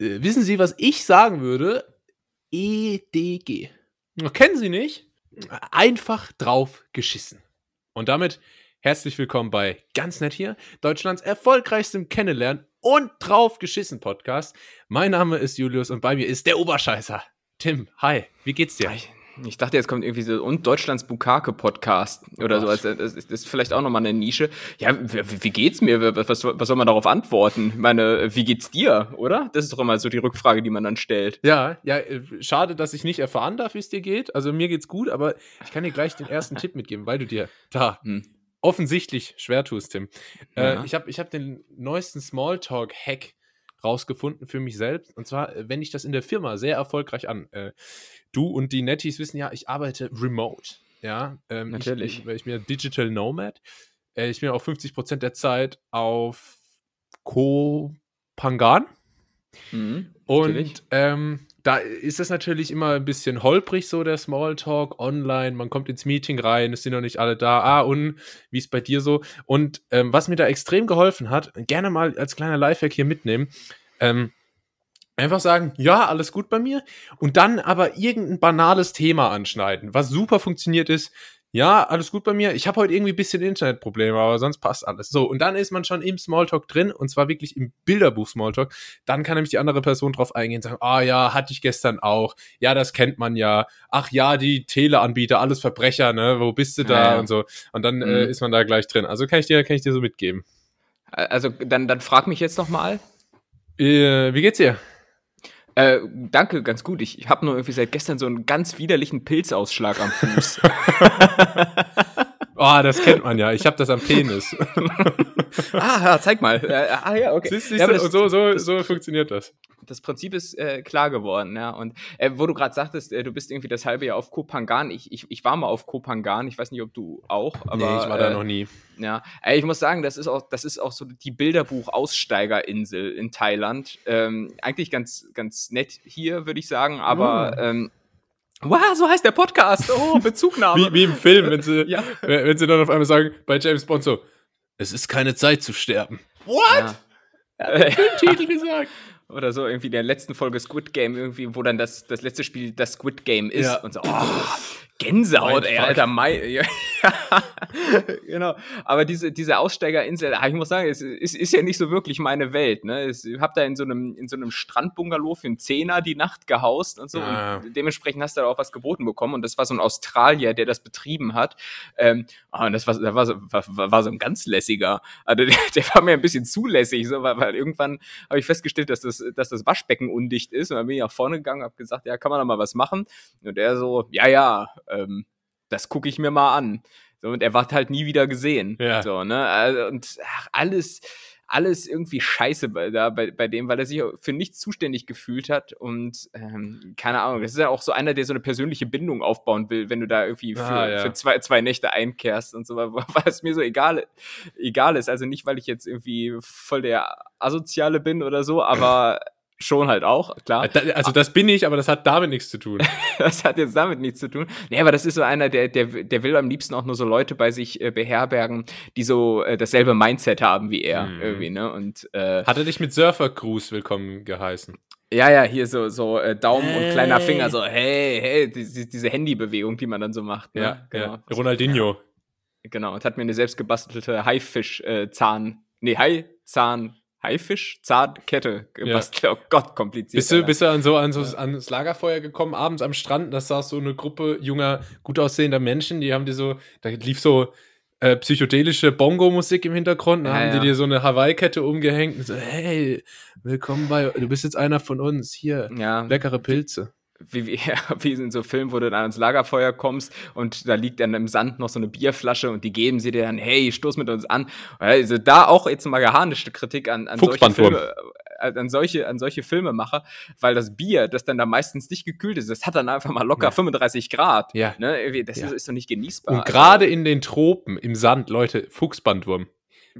Äh, wissen Sie, was ich sagen würde? EDG. Kennen Sie nicht? Einfach drauf geschissen. Und damit herzlich willkommen bei Ganz Nett hier, Deutschlands erfolgreichstem Kennenlernen und drauf geschissen Podcast. Mein Name ist Julius und bei mir ist der Oberscheißer. Tim, hi, wie geht's dir? Ich dachte, jetzt kommt irgendwie so und Deutschlands Bukake-Podcast oder oh, so. Also, das ist vielleicht auch nochmal eine Nische. Ja, wie, wie geht's mir? Was, was, soll man darauf antworten? Ich meine, wie geht's dir, oder? Das ist doch immer so die Rückfrage, die man dann stellt. Ja, ja, äh, schade, dass ich nicht erfahren darf, wie es dir geht. Also mir geht's gut, aber ich kann dir gleich den ersten Tipp mitgeben, weil du dir da hm. offensichtlich schwer tust, Tim. Äh, ja. Äh, ich habe ich hab den neuesten Smalltalk-Hack rausgefunden für mich selbst. Und zwar, äh, wenn ich das in der Firma sehr erfolgreich an. Äh, du und die Netties wissen ja, ich arbeite remote. Ja, ähm, natürlich. Ich, ich bin Digital Nomad. Äh, ich bin auch 50% der Zeit auf Kopangan. Mhm, und ähm, da ist es natürlich immer ein bisschen holprig, so der Smalltalk online. Man kommt ins Meeting rein, es sind noch nicht alle da. Ah, und wie ist bei dir so? Und ähm, was mir da extrem geholfen hat, gerne mal als kleiner Lifehack hier mitnehmen. Ähm, einfach sagen, ja, alles gut bei mir. Und dann aber irgendein banales Thema anschneiden. Was super funktioniert ist, ja, alles gut bei mir. Ich habe heute irgendwie ein bisschen Internetprobleme, aber sonst passt alles. So, und dann ist man schon im Smalltalk drin, und zwar wirklich im Bilderbuch Smalltalk. Dann kann nämlich die andere Person drauf eingehen und sagen, ah ja, hatte ich gestern auch. Ja, das kennt man ja. Ach ja, die Teleanbieter, alles Verbrecher, ne? Wo bist du da? Ja, ja. Und so. Und dann äh, mhm. äh, ist man da gleich drin. Also kann ich dir, kann ich dir so mitgeben. Also dann, dann frag mich jetzt nochmal. Äh, wie geht's dir? Äh, danke, ganz gut. Ich habe nur irgendwie seit gestern so einen ganz widerlichen Pilzausschlag am Fuß. oh, das kennt man ja. Ich habe das am Penis. ah, ja, zeig mal. Äh, ah, ja, okay. Siehst, siehst ja, das, so, so, so funktioniert das. Das Prinzip ist äh, klar geworden, ja. Und äh, wo du gerade sagtest, äh, du bist irgendwie das halbe Jahr auf Kopangan. Ich, ich, ich war mal auf Kopangan. Ich weiß nicht, ob du auch. Aber, nee, ich war da äh, noch nie. Ja, ich muss sagen, das ist auch, das ist auch so die Bilderbuch-Aussteigerinsel in Thailand. Ähm, eigentlich ganz, ganz nett hier, würde ich sagen, aber. Mm. Ähm, Wow, so heißt der Podcast. Oh, Bezugnahme. wie, wie im Film, wenn sie, ja. wenn sie dann auf einmal sagen, bei James Bond so, es ist keine Zeit zu sterben. What? Ja. Er hat Titel gesagt. Oder so, irgendwie in der letzten Folge Squid Game, irgendwie, wo dann das, das letzte Spiel das Squid Game ist. Ja. Und so, oh, Gänsehaut, ey, Alter, Mai. Ja, genau. Aber diese, diese Aussteigerinsel, ah, ich muss sagen, es ist, ist ja nicht so wirklich meine Welt. Ne? Ich habe da in so einem, in so einem Strandbungalow für einen Zehner die Nacht gehaust und so. Ah. Und dementsprechend hast du da auch was geboten bekommen. Und das war so ein Australier, der das betrieben hat. Ähm, oh, und das war, das war, so, war, war so ein ganz lässiger. Also der, der war mir ein bisschen zulässig, so, weil, weil irgendwann habe ich festgestellt, dass das, dass das Waschbecken undicht ist. Und dann bin ich nach vorne gegangen, habe gesagt, ja, kann man da mal was machen? Und er so, ja, ja, ähm, das gucke ich mir mal an. So, und er wird halt nie wieder gesehen. Ja. So, ne? Also, und ach, alles, alles irgendwie scheiße bei, da, bei, bei dem, weil er sich für nichts zuständig gefühlt hat. Und ähm, keine Ahnung, das ist ja auch so einer, der so eine persönliche Bindung aufbauen will, wenn du da irgendwie für, ah, ja. für zwei, zwei Nächte einkehrst und so, weil es mir so egal, egal ist. Also nicht, weil ich jetzt irgendwie voll der Asoziale bin oder so, aber Schon halt auch, klar. Also das bin ich, aber das hat damit nichts zu tun. das hat jetzt damit nichts zu tun. Nee, aber das ist so einer, der, der, der will am liebsten auch nur so Leute bei sich äh, beherbergen, die so äh, dasselbe Mindset haben wie er mhm. irgendwie, ne? Und äh, Hat er dich mit Surfer Cruise willkommen geheißen? Ja, ja, hier so, so äh, Daumen hey. und kleiner Finger, so hey, hey, die, diese Handybewegung, die man dann so macht. Ne? Ja, genau. Ja. Ronaldinho. Genau, und hat mir eine selbstgebastelte Haifisch-Zahn, äh, nee, Hai-Zahn Haifisch, Zahnkette gebastelt. Ja. Oh Gott, kompliziert. Bist du, bist du an so, an so ans Lagerfeuer gekommen, abends am Strand, da saß so eine Gruppe junger, gut aussehender Menschen, die haben dir so, da lief so äh, psychedelische Bongo-Musik im Hintergrund, da ja, haben ja. die dir so eine Hawaii-Kette umgehängt und so, hey, willkommen bei, du bist jetzt einer von uns, hier, ja. leckere Pilze wie, wie, wie in so Filmen, wo du dann ans Lagerfeuer kommst und da liegt dann im Sand noch so eine Bierflasche und die geben sie dir dann, hey, stoß mit uns an. Also da auch jetzt mal geharnischte Kritik an, an solche Filme, äh, an solche, an solche Filmemacher, weil das Bier, das dann da meistens nicht gekühlt ist, das hat dann einfach mal locker ja. 35 Grad. Ja. Ne? Das ja. Ist, ist doch nicht genießbar. Und gerade also, in den Tropen, im Sand, Leute, Fuchsbandwurm.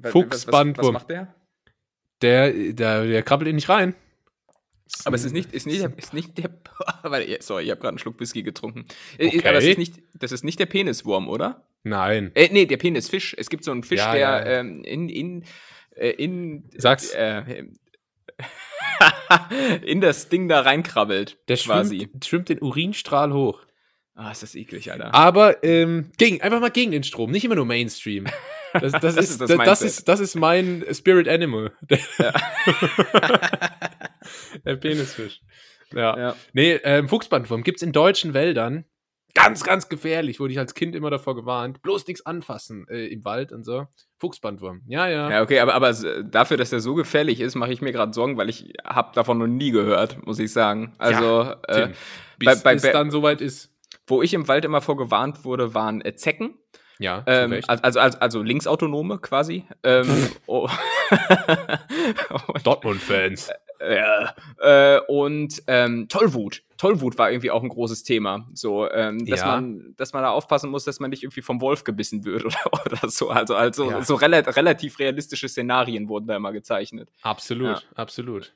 Fuchsbandwurm. Was, was, was macht der? Der, der, der krabbelt in nicht rein. Aber es ist nicht, ist nicht, ist nicht der. sorry, ich habe gerade einen Schluck Whisky getrunken. Äh, okay. Aber es ist nicht, das ist nicht der Peniswurm, oder? Nein. Äh, nee, der Penisfisch. Es gibt so einen Fisch, ja, der ja. Ähm, in, in, äh, in. Sag's. Äh, in das Ding da reinkrabbelt. Der quasi. Schwimmt, schwimmt den Urinstrahl hoch. Ah, ist das eklig, Alter. Aber ähm, gegen, einfach mal gegen den Strom, nicht immer nur Mainstream. Das, das, das ist, ist, das, das, ist, das ist mein Spirit Animal. Ja. Der Penisfisch. Ja. ja. Nee, ähm, Fuchsbandwurm gibt's in deutschen Wäldern. Ganz, ganz gefährlich. Wurde ich als Kind immer davor gewarnt. Bloß nichts anfassen äh, im Wald und so. Fuchsbandwurm. Ja, ja. Ja, okay, aber, aber dafür, dass der so gefährlich ist, mache ich mir gerade Sorgen, weil ich habe davon noch nie gehört, muss ich sagen. Also, ja, äh, bis, bis dann soweit ist. Wo ich im Wald immer vorgewarnt wurde, waren äh, Zecken. Ja, ähm, also, also, also linksautonome quasi. Ähm, oh. Dortmund-Fans. Ja. Äh, und ähm, Tollwut. Tollwut war irgendwie auch ein großes Thema. So, ähm, dass, ja. man, dass man da aufpassen muss, dass man nicht irgendwie vom Wolf gebissen wird oder, oder so. Also, also ja. so rel relativ realistische Szenarien wurden da immer gezeichnet. Absolut, ja. absolut.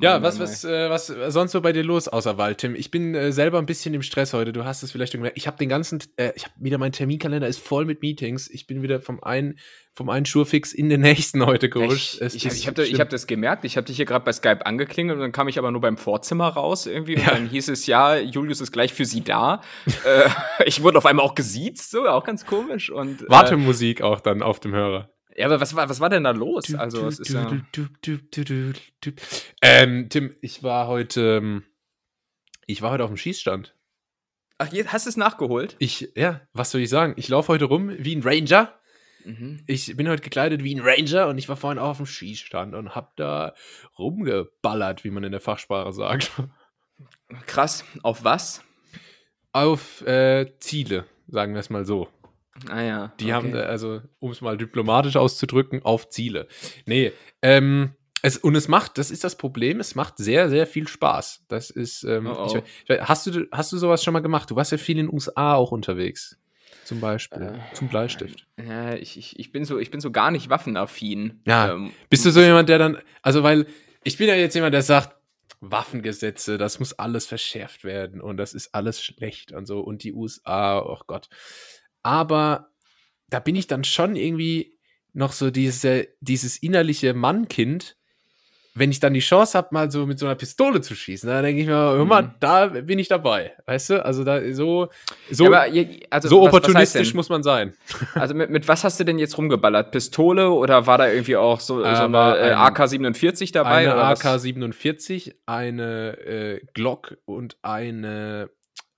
Ja, was, was, äh, was sonst so bei dir los außer Wald, Tim? Ich bin äh, selber ein bisschen im Stress heute. Du hast es vielleicht gemerkt. Ich habe den ganzen, äh, ich habe wieder mein Terminkalender ist voll mit Meetings. Ich bin wieder vom einen vom einen Schurfix in den nächsten heute gerutscht. Ich, ich, ich habe hab das gemerkt. Ich habe dich hier gerade bei Skype angeklingelt und dann kam ich aber nur beim Vorzimmer raus irgendwie. Und ja. dann hieß es, ja, Julius ist gleich für sie da. äh, ich wurde auf einmal auch gesiezt, so, auch ganz komisch. Und, äh, Wartemusik auch dann auf dem Hörer. Ja, aber was war, was war denn da los? Also, es ist ja ähm, Tim, ich war heute, ähm, ich war heute auf dem Schießstand. Ach, hast du es nachgeholt? Ich, ja, was soll ich sagen? Ich laufe heute rum wie ein Ranger. Mhm. Ich bin heute gekleidet wie ein Ranger und ich war vorhin auch auf dem Schießstand und hab da rumgeballert, wie man in der Fachsprache sagt. Krass. Auf was? Auf äh, Ziele, sagen wir es mal so. Ah ja. Die okay. haben, also, um es mal diplomatisch auszudrücken, auf Ziele. Nee, ähm, es, und es macht, das ist das Problem, es macht sehr, sehr viel Spaß. Das ist, ähm, oh oh. Ich, hast, du, hast du sowas schon mal gemacht? Du warst ja viel in den USA auch unterwegs. Zum Beispiel. Äh, zum Bleistift. Ja, ich, ich, ich, bin so, ich bin so gar nicht waffenaffin. Ja. Ähm, bist du so jemand, der dann, also weil, ich bin ja jetzt jemand, der sagt, Waffengesetze, das muss alles verschärft werden und das ist alles schlecht und so und die USA, oh Gott. Aber da bin ich dann schon irgendwie noch so diese, dieses innerliche Mannkind, wenn ich dann die Chance habe, mal so mit so einer Pistole zu schießen, dann denke ich mir, hör mal, mhm. da bin ich dabei. Weißt du? Also da so, so, ja, aber, also, so was, opportunistisch was muss man sein. Also mit, mit was hast du denn jetzt rumgeballert? Pistole oder war da irgendwie auch so, äh, so eine äh, AK-47 dabei? Eine AK-47, eine äh, Glock und eine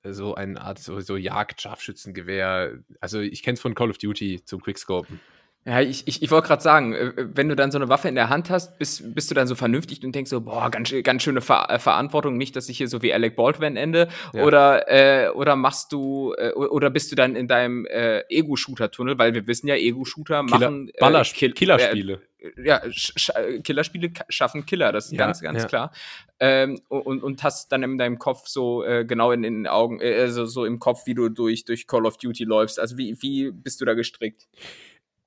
so eine Art so, so Jagd-Scharfschützengewehr. Also ich kenne es von Call of Duty zum Quickscopen. Ja, ich, ich, ich wollte gerade sagen, äh, wenn du dann so eine Waffe in der Hand hast, bist, bist du dann so vernünftig und denkst so, boah, ganz, ganz schöne Ver äh, Verantwortung, nicht, dass ich hier so wie Alec Baldwin ende. Ja. Oder, äh, oder machst du, äh, oder bist du dann in deinem äh, Ego-Shooter-Tunnel, weil wir wissen ja, Ego-Shooter machen äh, Baller Kill Killerspiele. ja, Sch Killerspiele schaffen Killer, das ist ja, ganz, ganz ja. klar. Ähm, und, und hast dann in deinem Kopf so äh, genau in den Augen, äh, also so im Kopf, wie du durch, durch Call of Duty läufst. Also wie, wie bist du da gestrickt?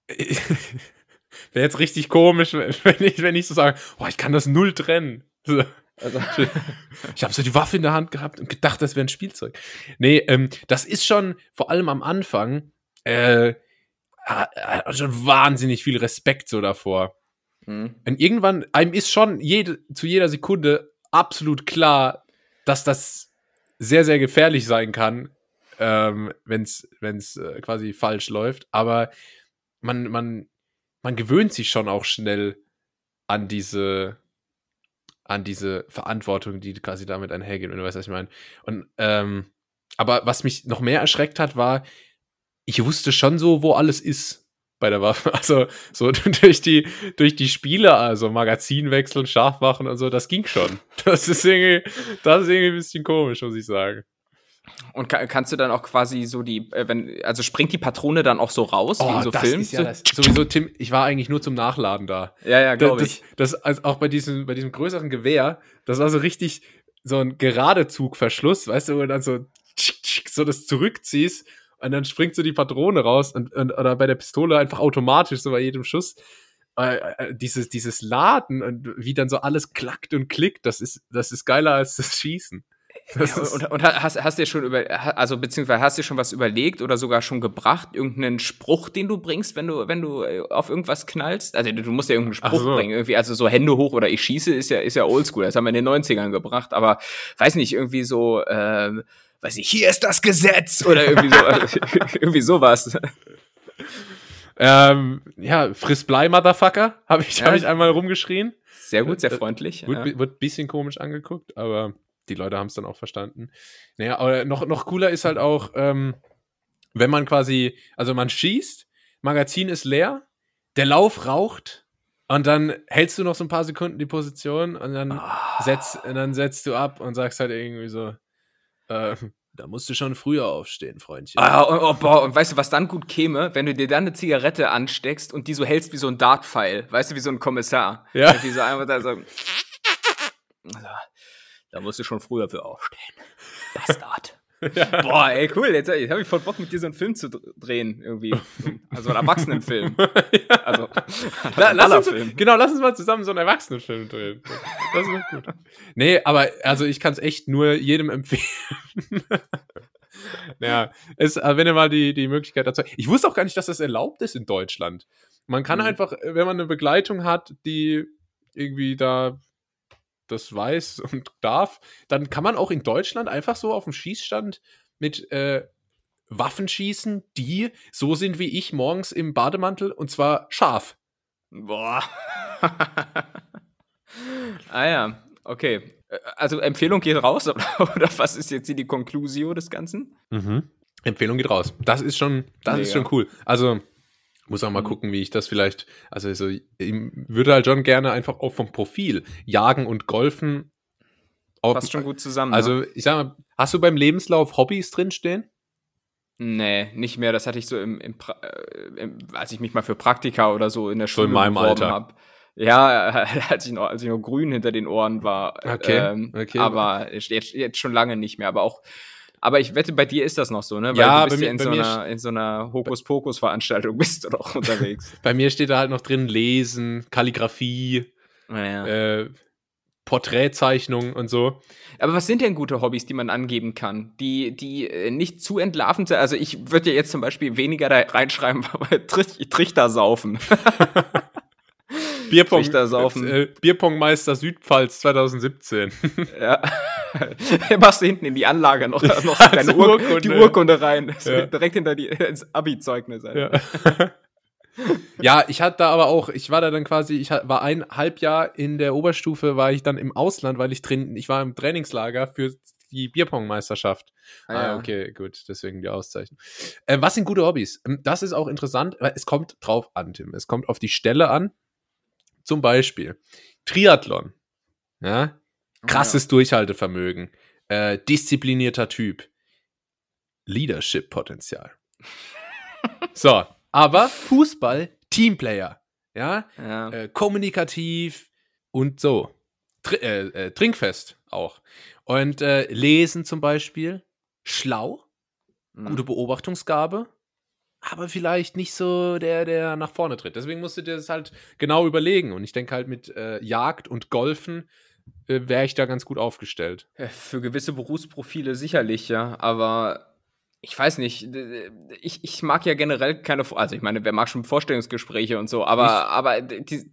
Wäre jetzt richtig komisch, wenn ich, wenn ich so sage, boah, ich kann das null trennen. Also, ich habe so die Waffe in der Hand gehabt und gedacht, das wäre ein Spielzeug. Nee, ähm, das ist schon, vor allem am Anfang, äh, schon wahnsinnig viel Respekt so davor. Mhm. Und irgendwann, einem ist schon jede, zu jeder Sekunde absolut klar, dass das sehr, sehr gefährlich sein kann, ähm, wenn es äh, quasi falsch läuft. Aber man, man, man gewöhnt sich schon auch schnell an diese, an diese Verantwortung, die quasi damit einhergeht, wenn du weißt, was ich meine. Und, ähm, aber was mich noch mehr erschreckt hat, war, ich wusste schon so, wo alles ist bei der Waffe. Also so durch die, durch die Spiele, also Magazin wechseln, scharf machen und so, das ging schon. Das ist irgendwie, das ist irgendwie ein bisschen komisch, muss ich sagen. Und kann, kannst du dann auch quasi so die, äh, wenn, also springt die Patrone dann auch so raus, oh, wie in so das Filmen? Ist ja das, sowieso, Tim, ich war eigentlich nur zum Nachladen da. Ja, ja, glaube ich. Das, das, also auch bei diesem, bei diesem größeren Gewehr, das war so richtig so ein Geradezugverschluss, weißt du, wo du dann so, so das zurückziehst und dann springt so die Patrone raus und, und oder bei der Pistole einfach automatisch, so bei jedem Schuss. Äh, äh, dieses, dieses Laden und wie dann so alles klackt und klickt, das ist, das ist geiler als das Schießen. und, und, hast, hast dir schon über, also beziehungsweise hast dir schon was überlegt oder sogar schon gebracht, irgendeinen Spruch, den du bringst, wenn du, wenn du äh, auf irgendwas knallst? Also du musst ja irgendeinen Spruch so. bringen, irgendwie, also so Hände hoch oder ich schieße ist ja, ist ja oldschool, das haben wir in den 90ern gebracht, aber weiß nicht, irgendwie so, äh, weiß ich, hier ist das Gesetz oder irgendwie so, irgendwie sowas. Ähm, ja, friss Blei, Motherfucker, habe ich, ja. hab ich einmal rumgeschrien. Sehr gut, sehr äh, freundlich. Wird, ja. wird ein bisschen komisch angeguckt, aber die Leute haben es dann auch verstanden. Naja, aber noch, noch cooler ist halt auch, ähm, wenn man quasi, also man schießt, Magazin ist leer, der Lauf raucht und dann hältst du noch so ein paar Sekunden die Position und dann, oh. setzt, und dann setzt du ab und sagst halt irgendwie so, äh, da musst du schon früher aufstehen, Freundchen. Ah, und, oh, boah, und weißt du, was dann gut käme, wenn du dir dann eine Zigarette ansteckst und die so hältst wie so ein Dartpfeil, weißt du, wie so ein Kommissar. Ja. Die so einfach da so. Da musst du schon früher für aufstehen. Bastard. Ja. Boah, ey, cool. Jetzt, jetzt habe ich voll Bock, mit dir so einen Film zu drehen, irgendwie. Also einen Erwachsenenfilm. ja. Also, La, lass uns, Genau, lass uns mal zusammen so einen Erwachsenenfilm drehen. Das ist gut. Nee, aber also ich kann es echt nur jedem empfehlen. naja, es, äh, wenn ihr mal die, die Möglichkeit dazu. Ich wusste auch gar nicht, dass das erlaubt ist in Deutschland. Man kann mhm. einfach, wenn man eine Begleitung hat, die irgendwie da das weiß und darf, dann kann man auch in Deutschland einfach so auf dem Schießstand mit äh, Waffen schießen, die so sind wie ich morgens im Bademantel und zwar scharf. Boah. ah ja, okay. Also Empfehlung geht raus, oder was ist jetzt hier die Conclusio des Ganzen? Mhm. Empfehlung geht raus. Das ist schon, das Mega. ist schon cool. Also muss auch mal mhm. gucken, wie ich das vielleicht, also, also ich würde halt schon gerne einfach auch vom Profil jagen und golfen. Auch, Passt schon gut zusammen. Also ne? ich sag mal, hast du beim Lebenslauf Hobbys drinstehen? Nee, nicht mehr. Das hatte ich so im, im, äh, im als ich mich mal für Praktika oder so in der Schule so in meinem Alter. Hab. Ja, als ich, noch, als ich noch grün hinter den Ohren war. Okay. Ähm, okay. Aber jetzt, jetzt schon lange nicht mehr. Aber auch aber ich wette, bei dir ist das noch so, ne? Weil ja, du bist bei ja in, so einer, in so einer Hokuspokus-Veranstaltung bist du doch unterwegs. bei mir steht da halt noch drin Lesen, Kalligrafie, ja. äh, Porträtzeichnung und so. Aber was sind denn gute Hobbys, die man angeben kann, die, die äh, nicht zu entlarvend sind? Also ich würde ja jetzt zum Beispiel weniger da reinschreiben, aber Trichter saufen. Bierpong. Äh, Bierpongmeister Südpfalz 2017. ja. Machst du hinten in die Anlage noch, noch deine Ur Urkunde. die Urkunde rein. Ja. Direkt hinter die, ins Abi-Zeugnis. Ja. ja, ich hatte da aber auch, ich war da dann quasi, ich war ein Halbjahr in der Oberstufe, war ich dann im Ausland, weil ich drin, ich war im Trainingslager für die Bierpongmeisterschaft. Ah, ah, ja. okay, gut, deswegen die Auszeichnung. Äh, was sind gute Hobbys? Ähm, das ist auch interessant, weil es kommt drauf an, Tim. Es kommt auf die Stelle an. Zum Beispiel Triathlon. Ja? Krasses ja. Durchhaltevermögen. Äh, disziplinierter Typ. Leadership-Potenzial. so, aber Fußball, Teamplayer. Ja, ja. Äh, kommunikativ und so. Tr äh, äh, trinkfest auch. Und äh, lesen zum Beispiel. Schlau. Mhm. Gute Beobachtungsgabe aber vielleicht nicht so der, der nach vorne tritt. Deswegen musst du dir das halt genau überlegen. Und ich denke halt mit äh, Jagd und Golfen äh, wäre ich da ganz gut aufgestellt. Für gewisse Berufsprofile sicherlich, ja. Aber ich weiß nicht, ich, ich mag ja generell keine, also ich meine, wer mag schon Vorstellungsgespräche und so, aber, aber die,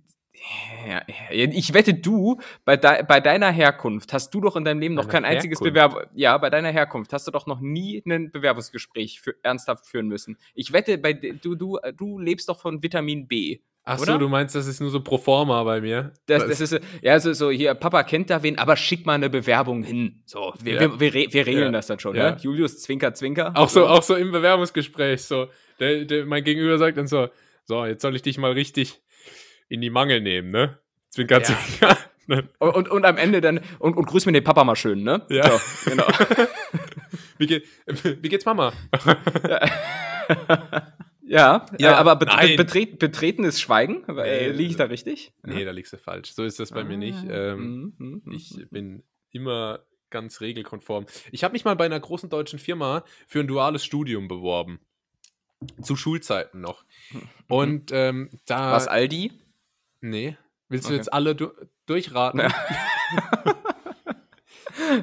ich wette, du, bei, de bei deiner Herkunft hast du doch in deinem Leben noch kein einziges Bewerbung. Ja, bei deiner Herkunft hast du doch noch nie ein Bewerbungsgespräch für, ernsthaft führen müssen. Ich wette, bei du, du, du lebst doch von Vitamin B. Ach so, du meinst, das ist nur so pro forma bei mir? Das, das ist ja so, so hier, Papa kennt da wen, aber schick mal eine Bewerbung hin. So, wir, ja. wir, wir, wir, regeln ja. das dann schon, ja. Ne? Julius Zwinker Zwinker. Auch so, auch so im Bewerbungsgespräch. So, der, der, mein Gegenüber sagt dann so, so, jetzt soll ich dich mal richtig in die Mangel nehmen, ne? Zwinker, ja. zwinker. Und, und, und, am Ende dann, und, und grüß mir den Papa mal schön, ne? Ja. So, genau. wie, geht, wie geht's Mama? ja. Ja, ja, aber bet betret betretenes Schweigen, äh, liege ich da richtig? Nee, da liegst du falsch. So ist das bei ah, mir nicht. Ah, ähm, mm, mm, ich bin immer ganz regelkonform. Ich habe mich mal bei einer großen deutschen Firma für ein duales Studium beworben. Zu Schulzeiten noch. Mhm. Und ähm, da. Was Aldi? Nee. Willst du okay. jetzt alle du durchraten? Ja.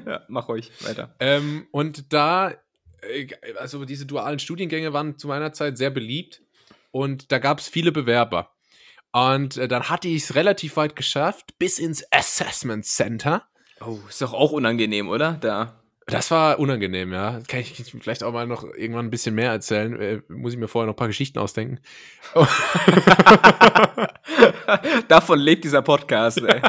ja, mach ruhig weiter. Ähm, und da, äh, also diese dualen Studiengänge waren zu meiner Zeit sehr beliebt und da gab es viele Bewerber. Und äh, dann hatte ich es relativ weit geschafft, bis ins Assessment Center. Oh, ist doch auch unangenehm, oder? Da. Das war unangenehm, ja. Kann ich vielleicht auch mal noch irgendwann ein bisschen mehr erzählen. Äh, muss ich mir vorher noch ein paar Geschichten ausdenken. Davon lebt dieser Podcast, ey.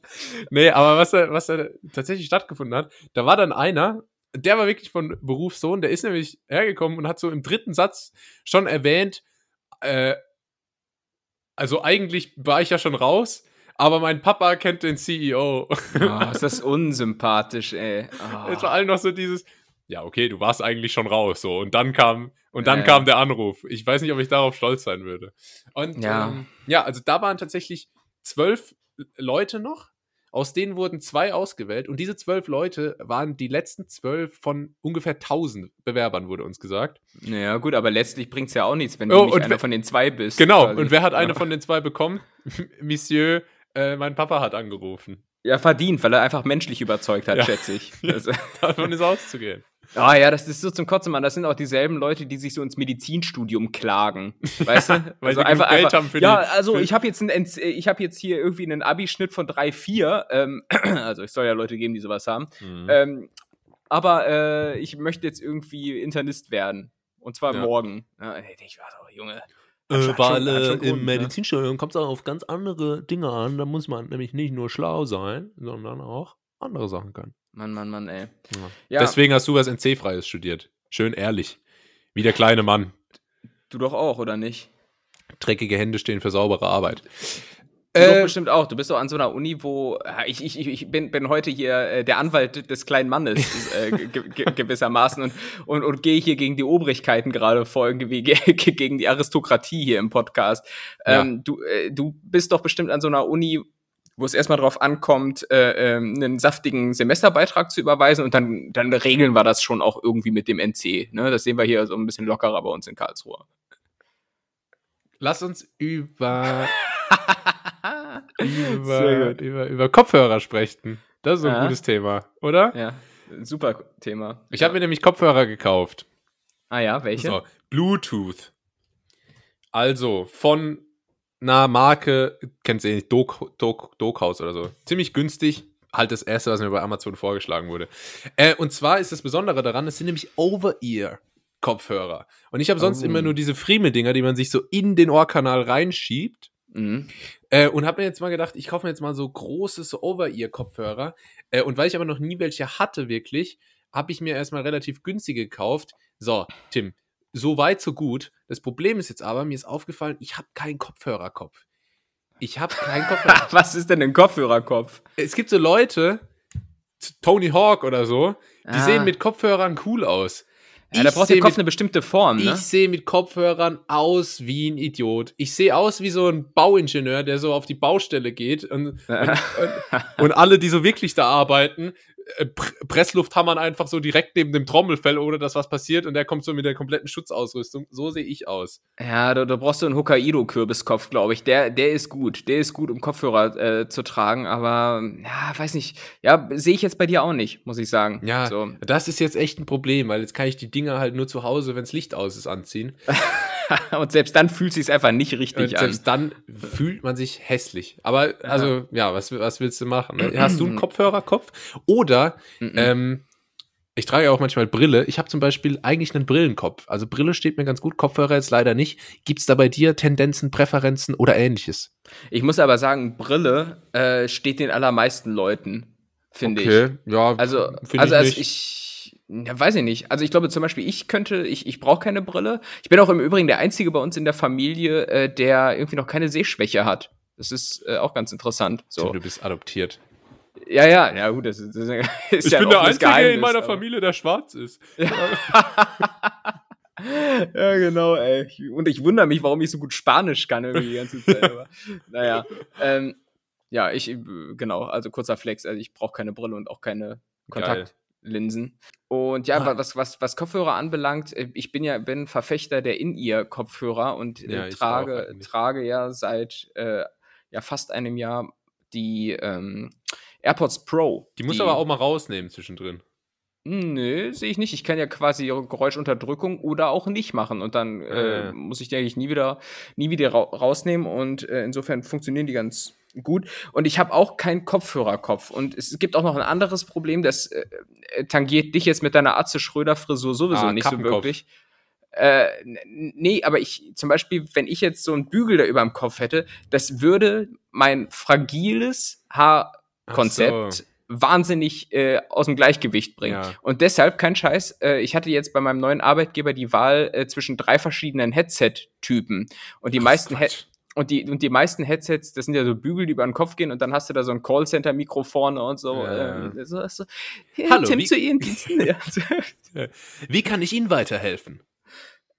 nee, aber was da, was da tatsächlich stattgefunden hat, da war dann einer, der war wirklich von Berufssohn, der ist nämlich hergekommen und hat so im dritten Satz schon erwähnt, äh, also eigentlich war ich ja schon raus, aber mein Papa kennt den CEO. Oh, ist das unsympathisch, ey. Oh. Es war allen noch so dieses, ja, okay, du warst eigentlich schon raus, so. Und dann kam, und dann äh. kam der Anruf. Ich weiß nicht, ob ich darauf stolz sein würde. Und ja, ähm, ja also da waren tatsächlich zwölf Leute noch. Aus denen wurden zwei ausgewählt und diese zwölf Leute waren die letzten zwölf von ungefähr tausend Bewerbern, wurde uns gesagt. Naja, gut, aber letztlich bringt es ja auch nichts, wenn du oh, nicht einer von den zwei bist. Genau, quasi. und wer hat eine von den zwei bekommen? Monsieur äh, mein Papa hat angerufen. Ja, verdient, weil er einfach menschlich überzeugt hat, ja. schätze ich. Also. Davon ist auszugehen. Ah ja, das ist so zum Kotzen, Mann. Das sind auch dieselben Leute, die sich so ins Medizinstudium klagen. Weißt du? Weil also sie einfach, Geld einfach, haben für Ja, die, also ich habe jetzt, hab jetzt hier irgendwie einen Abi-Schnitt von 3,4. Ähm, also ich soll ja Leute geben, die sowas haben. Mhm. Ähm, aber äh, ich möchte jetzt irgendwie Internist werden. Und zwar ja. morgen. Ja, ich war so, Junge, äh, weil äh, im ne? Medizinstudium kommt es auch auf ganz andere Dinge an. Da muss man nämlich nicht nur schlau sein, sondern auch andere Sachen können. Mann, Mann, Mann, ey. Ja. Ja. Deswegen hast du was NC-Freies studiert. Schön ehrlich. Wie der kleine Mann. Du doch auch, oder nicht? Dreckige Hände stehen für saubere Arbeit. Du äh, bestimmt auch. Du bist doch an so einer Uni, wo ich, ich, ich bin, bin heute hier äh, der Anwalt des kleinen Mannes äh, gewissermaßen und, und, und gehe hier gegen die Obrigkeiten gerade vor, irgendwie gegen die Aristokratie hier im Podcast. Ja. Ähm, du, äh, du bist doch bestimmt an so einer Uni, wo es erstmal darauf ankommt, äh, äh, einen saftigen Semesterbeitrag zu überweisen und dann, dann regeln wir das schon auch irgendwie mit dem NC. Ne? Das sehen wir hier so ein bisschen lockerer bei uns in Karlsruhe. Lass uns über über, über, über Kopfhörer sprechen. Das ist ein ja. gutes Thema, oder? Ja, super Thema. Ich habe mir nämlich Kopfhörer gekauft. Ah ja, welche? So, Bluetooth. Also von einer Marke, kennt ihr nicht, Dog, Dog, Doghouse oder so. Ziemlich günstig. Halt das erste, was mir bei Amazon vorgeschlagen wurde. Äh, und zwar ist das Besondere daran, es sind nämlich Over-Ear. Kopfhörer. Und ich habe sonst oh. immer nur diese Frieme-Dinger, die man sich so in den Ohrkanal reinschiebt. Mhm. Äh, und habe mir jetzt mal gedacht, ich kaufe mir jetzt mal so große so Over-Ear-Kopfhörer. Äh, und weil ich aber noch nie welche hatte, wirklich, habe ich mir erstmal relativ günstige gekauft. So, Tim, so weit, so gut. Das Problem ist jetzt aber, mir ist aufgefallen, ich habe keinen Kopfhörerkopf. Ich habe keinen Kopfhörer. Was ist denn ein Kopfhörerkopf? Es gibt so Leute, Tony Hawk oder so, die ah. sehen mit Kopfhörern cool aus. Ja, da braucht der Kopf mit, eine bestimmte Form, ne? Ich sehe mit Kopfhörern aus wie ein Idiot. Ich sehe aus wie so ein Bauingenieur, der so auf die Baustelle geht und, und, und, und alle, die so wirklich da arbeiten, Presslufthammern einfach so direkt neben dem Trommelfell, ohne dass was passiert und der kommt so mit der kompletten Schutzausrüstung. So sehe ich aus. Ja, da, da brauchst du einen Hokkaido-Kürbiskopf, glaube ich. Der, der ist gut. Der ist gut, um Kopfhörer äh, zu tragen, aber ja, weiß nicht. Ja, sehe ich jetzt bei dir auch nicht, muss ich sagen. Ja, so. das ist jetzt echt ein Problem, weil jetzt kann ich die Dinger halt nur zu Hause, wenn das Licht aus ist, anziehen. und selbst dann fühlt sich einfach nicht richtig und an. Selbst dann fühlt man sich hässlich. Aber also ja, was, was willst du machen? Ne? Hast du einen Kopfhörerkopf? Oder ähm, ich trage ja auch manchmal Brille. Ich habe zum Beispiel eigentlich einen Brillenkopf. Also Brille steht mir ganz gut, Kopfhörer jetzt leider nicht. Gibt es da bei dir Tendenzen, Präferenzen oder ähnliches? Ich muss aber sagen, Brille äh, steht den allermeisten Leuten, finde okay. ich. Ja, also, also als ich ja, weiß ich nicht. Also ich glaube zum Beispiel, ich könnte, ich, ich brauche keine Brille. Ich bin auch im Übrigen der Einzige bei uns in der Familie, äh, der irgendwie noch keine Sehschwäche hat. Das ist äh, auch ganz interessant. So. Du bist adoptiert. Ja, ja, ja, gut, das das ist Ich ja bin der Einzige Geheimnis, in meiner aber. Familie, der schwarz ist. Ja. ja, genau, ey. Und ich wundere mich, warum ich so gut Spanisch kann irgendwie die ganze Zeit. Aber, naja. Ähm, ja, ich, genau, also kurzer Flex, also ich brauche keine Brille und auch keine Kontaktlinsen. Und ja, ah. was, was, was Kopfhörer anbelangt, äh, ich bin ja bin Verfechter der In-Ear-Kopfhörer und äh, ja, trage, trage ja seit äh, ja, fast einem Jahr die ähm, AirPods Pro. Die muss die, aber auch mal rausnehmen zwischendrin. Nö, sehe ich nicht. Ich kann ja quasi Geräuschunterdrückung oder auch nicht machen. Und dann äh, äh. muss ich die eigentlich nie wieder, nie wieder ra rausnehmen. Und äh, insofern funktionieren die ganz gut. Und ich habe auch keinen Kopfhörerkopf. Und es gibt auch noch ein anderes Problem, das äh, äh tangiert dich jetzt mit deiner Atze Schröder-Frisur sowieso ah, nicht so wirklich. Äh, nee, aber ich, zum Beispiel, wenn ich jetzt so einen Bügel da über dem Kopf hätte, das würde mein fragiles Haarkonzept so. wahnsinnig äh, aus dem Gleichgewicht bringen. Ja. Und deshalb, kein Scheiß, äh, ich hatte jetzt bei meinem neuen Arbeitgeber die Wahl äh, zwischen drei verschiedenen Headset-Typen. Und die Ach, meisten Headsets und die, und die meisten Headsets, das sind ja so Bügel, die über den Kopf gehen und dann hast du da so ein Callcenter-Mikro vorne und so. Ja. Ähm, so, so. Hey, Hallo, Tim wie, zu Ihren Diensten. wie kann ich Ihnen weiterhelfen?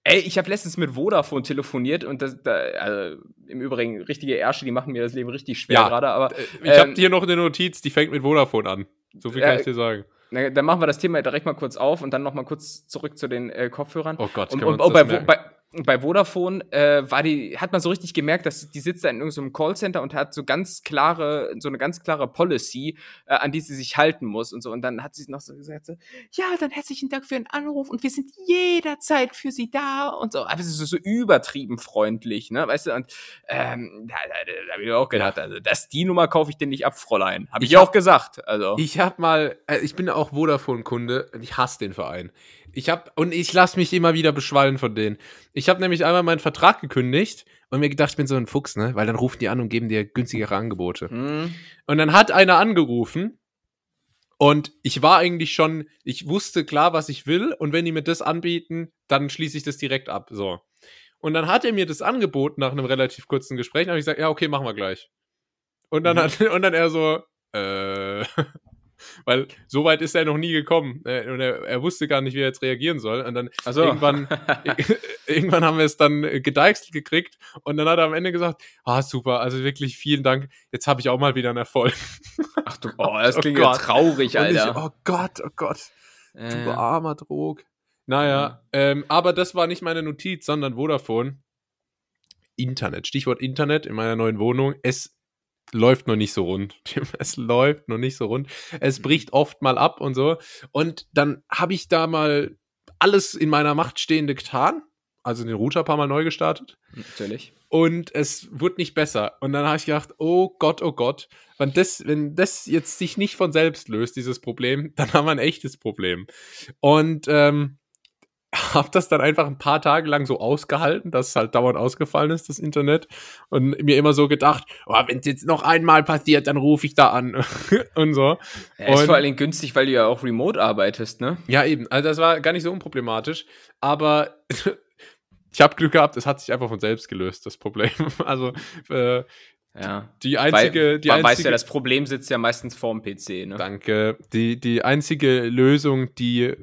Ey, ich habe letztens mit Vodafone telefoniert und das, da, also im Übrigen richtige Ärsche, die machen mir das Leben richtig schwer ja, gerade, aber. Äh, ich ähm, habe hier noch eine Notiz, die fängt mit Vodafone an. So viel kann äh, ich dir sagen. Na, dann machen wir das Thema direkt mal kurz auf und dann noch mal kurz zurück zu den äh, Kopfhörern. Oh Gott, und, und, und bei, bei, bei Vodafone äh, war die, hat man so richtig gemerkt, dass die sitzt da in irgendeinem Callcenter und hat so ganz klare, so eine ganz klare Policy, äh, an die sie sich halten muss und so. Und dann hat sie noch so gesagt, so, ja, dann herzlichen Dank für den Anruf und wir sind jederzeit für sie da und so. Aber es ist so, so übertrieben freundlich, ne, weißt du? Und ähm, da, da, da, habe ich auch gedacht, also das die Nummer kaufe ich dir nicht ab, Fräulein. Habe ich, ich hab, auch gesagt. Also ich habe mal, äh, ich bin auch Vodafone-Kunde und ich hasse den Verein. Ich habe und ich lasse mich immer wieder beschwallen von denen. Ich habe nämlich einmal meinen Vertrag gekündigt und mir gedacht, ich bin so ein Fuchs, ne? Weil dann rufen die an und geben dir günstigere Angebote. Mhm. Und dann hat einer angerufen und ich war eigentlich schon, ich wusste klar, was ich will und wenn die mir das anbieten, dann schließe ich das direkt ab. So. Und dann hat er mir das angeboten nach einem relativ kurzen Gespräch. Und habe ich gesagt, ja, okay, machen wir gleich. Und dann mhm. hat, und dann er so, äh, weil so weit ist er noch nie gekommen. Äh, und er, er, wusste gar nicht, wie er jetzt reagieren soll. Und dann so. irgendwann, irgendwann haben wir es dann gedeichselt gekriegt. Und dann hat er am Ende gesagt, ah, super, also wirklich vielen Dank. Jetzt habe ich auch mal wieder einen Erfolg. Ach du, oh, das klingt oh ja traurig, Alter. Ich, oh Gott, oh Gott. Äh. Du armer Drog. Naja, ja. ähm, aber das war nicht meine Notiz, sondern Vodafone. Internet. Stichwort Internet in meiner neuen Wohnung. Es läuft noch nicht so rund. Es läuft noch nicht so rund. Es mhm. bricht oft mal ab und so. Und dann habe ich da mal alles in meiner Macht Stehende getan. Also den Router ein paar Mal neu gestartet. Natürlich. Und es wurde nicht besser. Und dann habe ich gedacht, oh Gott, oh Gott, wenn das, wenn das jetzt sich nicht von selbst löst, dieses Problem, dann haben wir ein echtes Problem. Und ähm, habe das dann einfach ein paar Tage lang so ausgehalten, dass es halt dauernd ausgefallen ist, das Internet. Und mir immer so gedacht, oh, wenn es jetzt noch einmal passiert, dann rufe ich da an. und so. Ja, ist und, vor allem günstig, weil du ja auch remote arbeitest, ne? Ja, eben. Also das war gar nicht so unproblematisch. Aber ich habe Glück gehabt, es hat sich einfach von selbst gelöst, das Problem. also äh, ja. Die einzige, weil, die einzige, weißt ja, das Problem sitzt ja meistens vorm PC, ne? Danke. Die, die einzige Lösung, die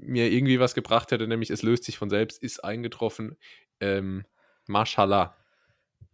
mir irgendwie was gebracht hätte, nämlich es löst sich von selbst, ist eingetroffen. Ähm, Mashallah.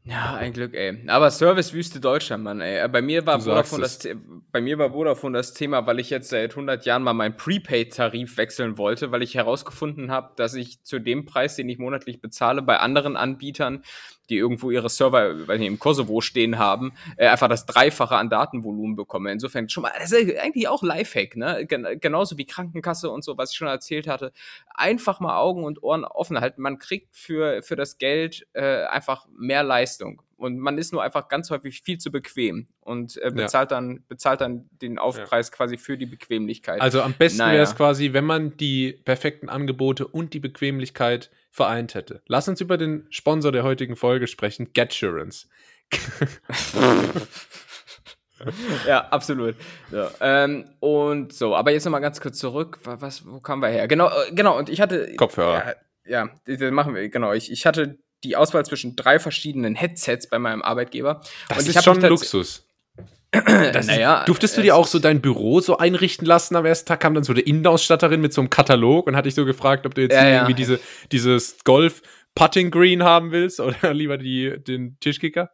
Ja, ein Glück, ey. Aber Servicewüste Deutschland, Mann, ey. Bei mir war Vodafone das, bei mir war Vodafone das Thema, weil ich jetzt seit 100 Jahren mal meinen Prepaid-Tarif wechseln wollte, weil ich herausgefunden habe, dass ich zu dem Preis, den ich monatlich bezahle, bei anderen Anbietern die irgendwo ihre Server weiß nicht, im Kosovo stehen haben, äh, einfach das Dreifache an Datenvolumen bekomme. Insofern schon mal, das ist eigentlich auch Lifehack, ne? Gen genauso wie Krankenkasse und so, was ich schon erzählt hatte. Einfach mal Augen und Ohren offen halten. Man kriegt für, für das Geld äh, einfach mehr Leistung. Und man ist nur einfach ganz häufig viel zu bequem und äh, bezahlt, ja. dann, bezahlt dann den Aufpreis ja. quasi für die Bequemlichkeit. Also am besten naja. wäre es quasi, wenn man die perfekten Angebote und die Bequemlichkeit vereint hätte. Lass uns über den Sponsor der heutigen Folge sprechen, Getsurance. ja, absolut. So, ähm, und so, aber jetzt nochmal ganz kurz zurück. Was, wo kamen wir her? Genau, äh, genau, und ich hatte. Kopfhörer. Ja, ja das machen wir, genau. Ich, ich hatte die Auswahl zwischen drei verschiedenen Headsets bei meinem Arbeitgeber. Das und ist schon Luxus. Das naja, ist, durftest du dir auch so dein Büro so einrichten lassen am ersten Tag? Kam dann so eine Innenausstatterin mit so einem Katalog und hatte ich so gefragt, ob du jetzt ja, irgendwie ja. diese, dieses Golf Putting Green haben willst oder lieber die, den Tischkicker?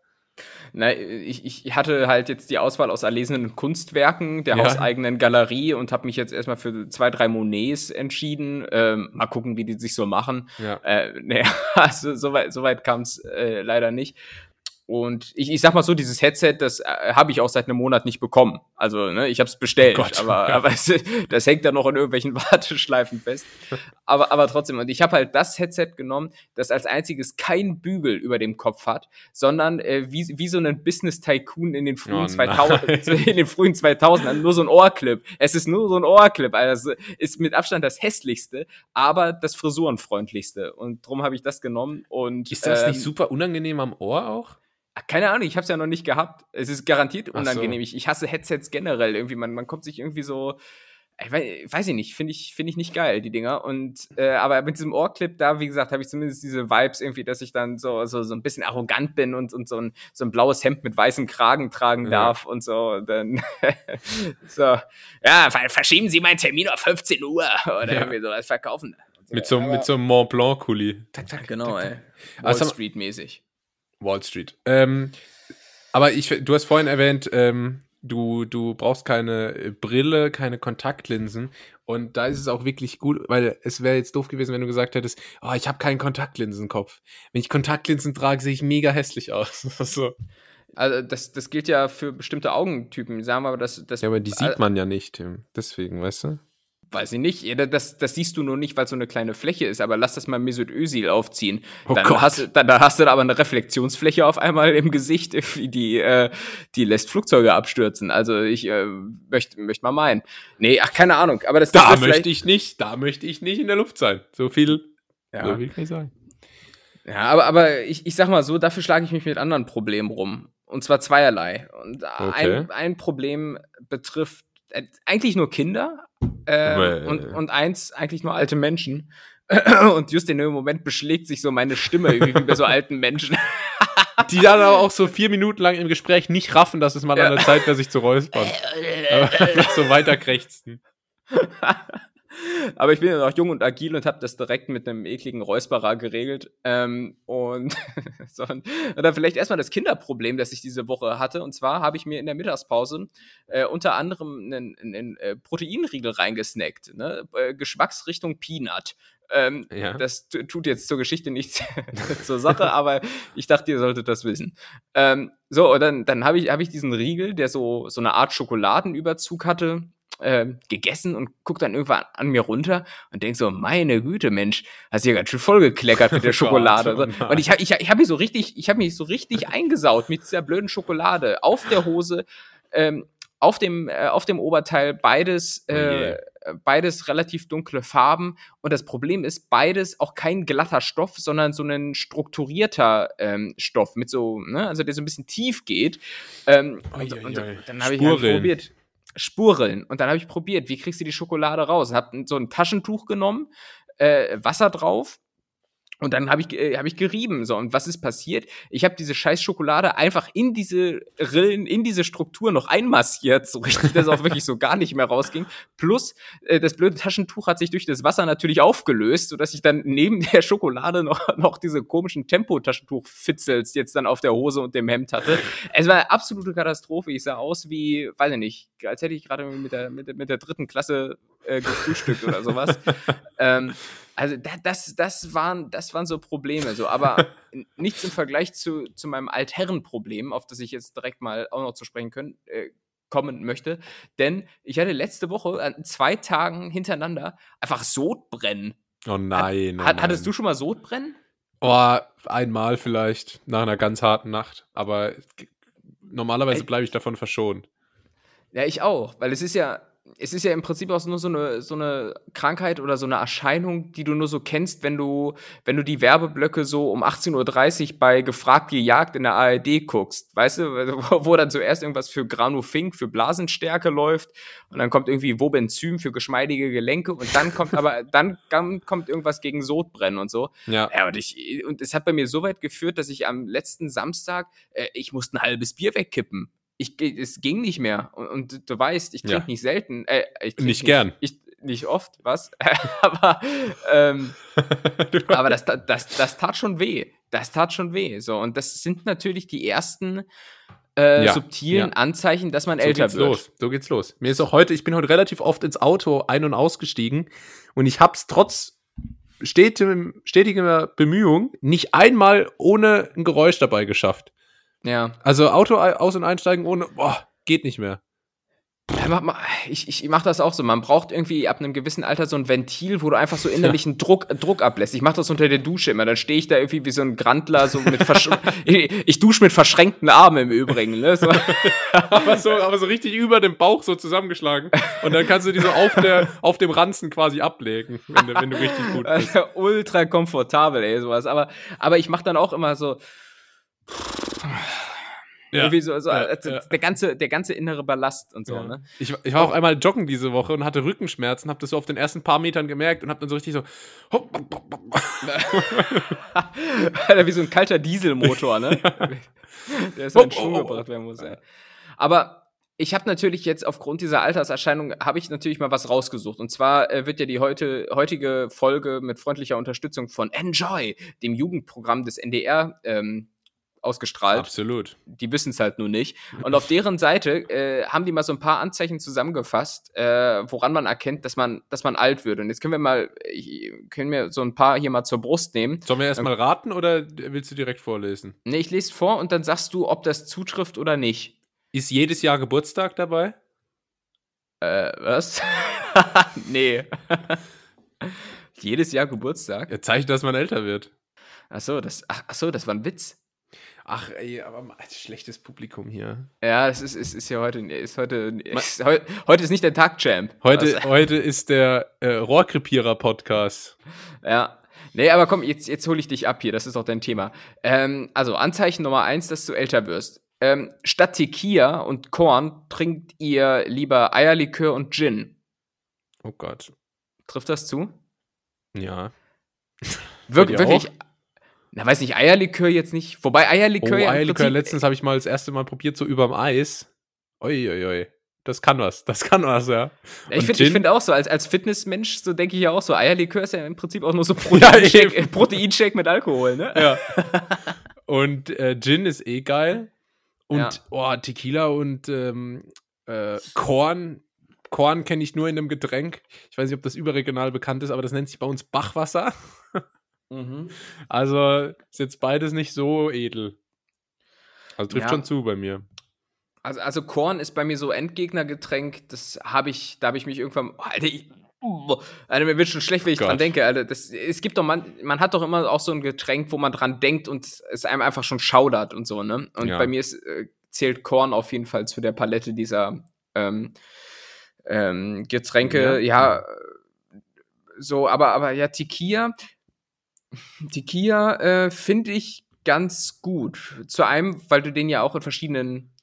Na, ich, ich hatte halt jetzt die Auswahl aus erlesenen Kunstwerken der ja. hauseigenen Galerie und habe mich jetzt erstmal für zwei, drei Monets entschieden. Ähm, mal gucken, wie die sich so machen. Ja. Äh, naja, also so weit, so weit kam es äh, leider nicht. Und ich, ich sag mal so, dieses Headset, das äh, habe ich auch seit einem Monat nicht bekommen. Also, ne, ich habe es bestellt, oh Gott, aber, ja. aber es, das hängt dann noch in irgendwelchen Warteschleifen fest. Aber, aber trotzdem, und ich habe halt das Headset genommen, das als einziges kein Bügel über dem Kopf hat, sondern äh, wie, wie so ein Business-Tycoon in den frühen oh 2000 in den frühen 2000ern, nur so ein Ohrclip. Es ist nur so ein Ohrclip, also ist mit Abstand das hässlichste, aber das frisurenfreundlichste. Und drum habe ich das genommen. Und, ist das ähm, nicht super unangenehm am Ohr auch? Keine Ahnung, ich habe es ja noch nicht gehabt. Es ist garantiert unangenehm. So. Ich, ich hasse Headsets generell irgendwie. Man, man kommt sich irgendwie so. Ich weiß, weiß ich nicht, finde ich, finde ich nicht geil, die Dinger. Und äh, aber mit diesem Ohrclip da, wie gesagt, habe ich zumindest diese Vibes irgendwie, dass ich dann so, so, so ein bisschen arrogant bin und, und so, ein, so ein blaues Hemd mit weißem Kragen tragen ja. darf und so. Und dann so, ja, verschieben Sie meinen Termin auf 15 Uhr oder ja. irgendwie sowas verkaufen. Mit so, mit so einem Mont Blanc-Kuli. Genau, ey. Wall Street-mäßig. Wall Street. Ähm, aber ich, du hast vorhin erwähnt, ähm, du, du brauchst keine Brille, keine Kontaktlinsen. Und da ist es auch wirklich gut, weil es wäre jetzt doof gewesen, wenn du gesagt hättest, oh, ich habe keinen Kontaktlinsenkopf. Wenn ich Kontaktlinsen trage, sehe ich mega hässlich aus. so. Also das, das gilt ja für bestimmte Augentypen, sagen wir aber, das, das Ja, aber die sieht man ja nicht, Tim. Deswegen, weißt du? Weiß ich nicht. Das, das siehst du nur nicht, weil es so eine kleine Fläche ist, aber lass das mal Mesut Özil aufziehen. Oh dann, Gott. hast, dann, dann hast du da aber eine Reflexionsfläche auf einmal im Gesicht, die, äh, die lässt Flugzeuge abstürzen. Also ich äh, möchte möcht mal meinen. Nee, ach, keine Ahnung. Aber das, da möchte ich nicht, da möchte ich nicht in der Luft sein. So viel, ja. so viel kann ich sagen. Ja, aber, aber ich, ich sag mal so, dafür schlage ich mich mit anderen Problemen rum. Und zwar zweierlei. Und okay. ein, ein Problem betrifft eigentlich nur Kinder äh, und, und eins eigentlich nur alte Menschen. und just in dem Moment beschlägt sich so meine Stimme wie bei so alten Menschen. Die dann aber auch so vier Minuten lang im Gespräch nicht raffen, dass es mal ja. an der Zeit wäre, sich zu räuspern. so weiter krächzen. Aber ich bin ja noch jung und agil und habe das direkt mit einem ekligen Räusperer geregelt. Ähm, und, so, und dann vielleicht erstmal das Kinderproblem, das ich diese Woche hatte. Und zwar habe ich mir in der Mittagspause äh, unter anderem einen, einen, einen äh, Proteinriegel reingesnackt. Ne? Äh, Geschmacksrichtung Peanut. Ähm, ja. Das tut jetzt zur Geschichte nichts zur Sache, aber ich dachte, ihr solltet das wissen. Ähm, so, und dann, dann habe ich, hab ich diesen Riegel, der so, so eine Art Schokoladenüberzug hatte, äh, gegessen und guck dann irgendwann an mir runter und denk so, meine Güte, Mensch, hast du ja ganz schön vollgekleckert mit der oh Schokolade. Gott, oh und ich habe ich, ich hab mich so richtig, ich habe mich so richtig eingesaut mit dieser blöden Schokolade auf der Hose, ähm, auf dem, äh, auf dem Oberteil, beides, oh äh, oh beides relativ dunkle Farben. Und das Problem ist, beides auch kein glatter Stoff, sondern so ein strukturierter ähm, Stoff mit so, ne, also der so ein bisschen tief geht. Ähm, und, und, dann habe ich halt probiert. Spureln. Und dann habe ich probiert, wie kriegst du die Schokolade raus? Hab so ein Taschentuch genommen, äh, Wasser drauf und dann habe ich, äh, hab ich gerieben. So, und was ist passiert? Ich habe diese scheiß Schokolade einfach in diese Rillen, in diese Struktur noch einmassiert, so richtig, dass auch wirklich so gar nicht mehr rausging. Plus, äh, das blöde Taschentuch hat sich durch das Wasser natürlich aufgelöst, sodass ich dann neben der Schokolade noch, noch diese komischen Tempo-Taschentuch-Fitzels jetzt dann auf der Hose und dem Hemd hatte. Es war eine absolute Katastrophe. Ich sah aus wie, weiß ich nicht, als hätte ich gerade mit der, mit, der, mit der dritten Klasse äh, gefrühstückt oder sowas. ähm, also das, das, waren, das waren so Probleme, so, aber nichts im Vergleich zu, zu meinem Altherrenproblem, auf das ich jetzt direkt mal auch noch zu sprechen können, äh, kommen möchte. Denn ich hatte letzte Woche an zwei Tagen hintereinander einfach Sodbrennen. Oh nein. Oh Hat, hattest du schon mal Sodbrennen? Oh, einmal vielleicht, nach einer ganz harten Nacht. Aber normalerweise bleibe ich davon verschont. Ja, ich auch, weil es ist ja, es ist ja im Prinzip auch nur so eine, so eine Krankheit oder so eine Erscheinung, die du nur so kennst, wenn du, wenn du die Werbeblöcke so um 18.30 Uhr bei Gefragt gejagt in der ARD guckst. Weißt du, wo dann zuerst irgendwas für Granufink, für Blasenstärke läuft und dann kommt irgendwie Wobenzym für geschmeidige Gelenke und dann kommt aber, dann, dann kommt irgendwas gegen Sodbrennen und so. Ja. ja und, ich, und es hat bei mir so weit geführt, dass ich am letzten Samstag, äh, ich musste ein halbes Bier wegkippen ich, es ging nicht mehr. Und, und du weißt, ich trinke ja. nicht selten. Äh, ich nicht, nicht gern. Ich, nicht oft, was? aber ähm, aber das, das, das tat schon weh. Das tat schon weh. So, und das sind natürlich die ersten äh, ja, subtilen ja. Anzeichen, dass man so älter wird. Los. So geht's los. Mir ist auch heute, ich bin heute relativ oft ins Auto ein- und ausgestiegen und ich hab's trotz stetigem, stetiger Bemühung nicht einmal ohne ein Geräusch dabei geschafft. Ja. Also Auto aus- und einsteigen ohne, boah, geht nicht mehr. Ich, ich mache das auch so. Man braucht irgendwie ab einem gewissen Alter so ein Ventil, wo du einfach so innerlichen ja. Druck, Druck ablässt. Ich mache das unter der Dusche immer. Dann stehe ich da irgendwie wie so ein Grandler, so mit ich, ich dusche mit verschränkten Armen im Übrigen. Ne? So. aber, so, aber so richtig über dem Bauch so zusammengeschlagen. Und dann kannst du die so auf, der, auf dem Ranzen quasi ablegen, wenn du, wenn du richtig gut bist. Also ultra komfortabel, ey, sowas. Aber, aber ich mache dann auch immer so. Ja. Irgendwie so, so ja, also ja. Der, ganze, der ganze innere Ballast und so. Ja. Ne? Ich, ich war auch einmal joggen diese Woche und hatte Rückenschmerzen, hab das so auf den ersten paar Metern gemerkt und hab dann so richtig so. Alter, wie so ein kalter Dieselmotor, ne? der ist in Schwung gebracht werden muss, ey. Aber ich habe natürlich jetzt aufgrund dieser Alterserscheinung habe ich natürlich mal was rausgesucht und zwar äh, wird ja die heute, heutige Folge mit freundlicher Unterstützung von Enjoy, dem Jugendprogramm des NDR, ähm, ausgestrahlt. Absolut. Die wissen es halt nur nicht. Und auf deren Seite äh, haben die mal so ein paar Anzeichen zusammengefasst, äh, woran man erkennt, dass man, dass man alt wird. Und jetzt können wir mal, können wir so ein paar hier mal zur Brust nehmen. Sollen wir erstmal raten oder willst du direkt vorlesen? Nee, ich lese vor und dann sagst du, ob das zutrifft oder nicht. Ist jedes Jahr Geburtstag dabei? Äh, was? nee. jedes Jahr Geburtstag? Ja, Zeichen, dass man älter wird. Achso, das, ach, ach so, das war ein Witz. Ach, ey, aber schlechtes Publikum hier. Ja, es ist, ist, ist ja heute, ist heute, ist, heute ist nicht der Tag-Champ. Heute, also. heute ist der äh, Rohrkrepierer-Podcast. Ja. Nee, aber komm, jetzt, jetzt hole ich dich ab hier, das ist auch dein Thema. Ähm, also, Anzeichen Nummer eins, dass du älter wirst. Ähm, statt Tequila und Korn trinkt ihr lieber Eierlikör und Gin. Oh Gott. Trifft das zu? Ja. Wir wirklich, na, weiß nicht, Eierlikör jetzt nicht. Wobei Eierlikör oh, ja. Eierlikör, letztens habe ich mal das erste Mal probiert, so überm Eis. Uiuiui. Ui, ui. Das kann was, das kann was, ja. Und ich finde find auch so, als, als Fitnessmensch, so denke ich ja auch so, Eierlikör ist ja im Prinzip auch nur so Proteinshake, ja, Proteinshake mit Alkohol, ne? Ja. und äh, Gin ist eh geil. Und ja. oh, Tequila und ähm, äh, Korn. Korn kenne ich nur in einem Getränk. Ich weiß nicht, ob das überregional bekannt ist, aber das nennt sich bei uns Bachwasser. Mhm. Also ist jetzt beides nicht so edel. Also trifft ja. schon zu bei mir. Also, also Korn ist bei mir so Endgegnergetränk, das habe ich, da habe ich mich irgendwann. Oh, Alter, ich, oh, Alter, mir wird schon schlecht, wenn ich Gott. dran denke. Alter, das, es gibt doch, man, man hat doch immer auch so ein Getränk, wo man dran denkt und es einem einfach schon schaudert und so, ne? Und ja. bei mir ist, äh, zählt Korn auf jeden Fall zu der Palette dieser ähm, ähm, Getränke. Ja. ja, so, aber, aber ja, Tequila, die Kia äh, finde ich ganz gut. Zu einem, weil du den ja auch in verschiedenen,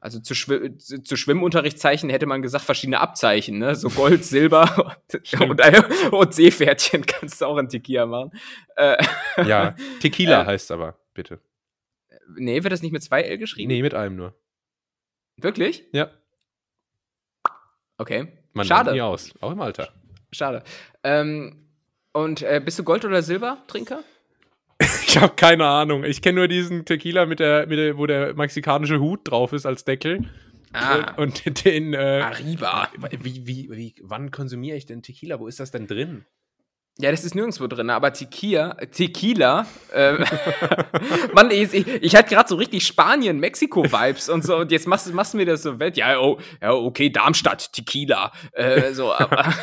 also zu, Schw zu Schwimmunterrichtszeichen hätte man gesagt, verschiedene Abzeichen, ne? So Gold, Silber und, und, und, Seepferdchen kannst du auch in Tequila machen. Äh, ja, Tequila äh, heißt aber, bitte. Nee, wird das nicht mit zwei L geschrieben? Nee, mit einem nur. Wirklich? Ja. Okay. Man Schade. nie aus, auch im Alter. Schade. Ähm, und äh, bist du Gold- oder Silbertrinker? ich habe keine Ahnung. Ich kenne nur diesen Tequila, mit der, mit der, wo der mexikanische Hut drauf ist als Deckel. Ah. Und, und den. Äh, Arriba. Wie, wie, wie, wann konsumiere ich denn Tequila? Wo ist das denn drin? Ja, das ist nirgendwo drin, aber Tequila, Tequila, äh, Mann, ich, ich, ich hatte gerade so richtig Spanien, Mexiko-Vibes und so, und jetzt machst, machst du mir das so wett. Ja, oh, ja, okay, Darmstadt, Tequila, äh, so, aber,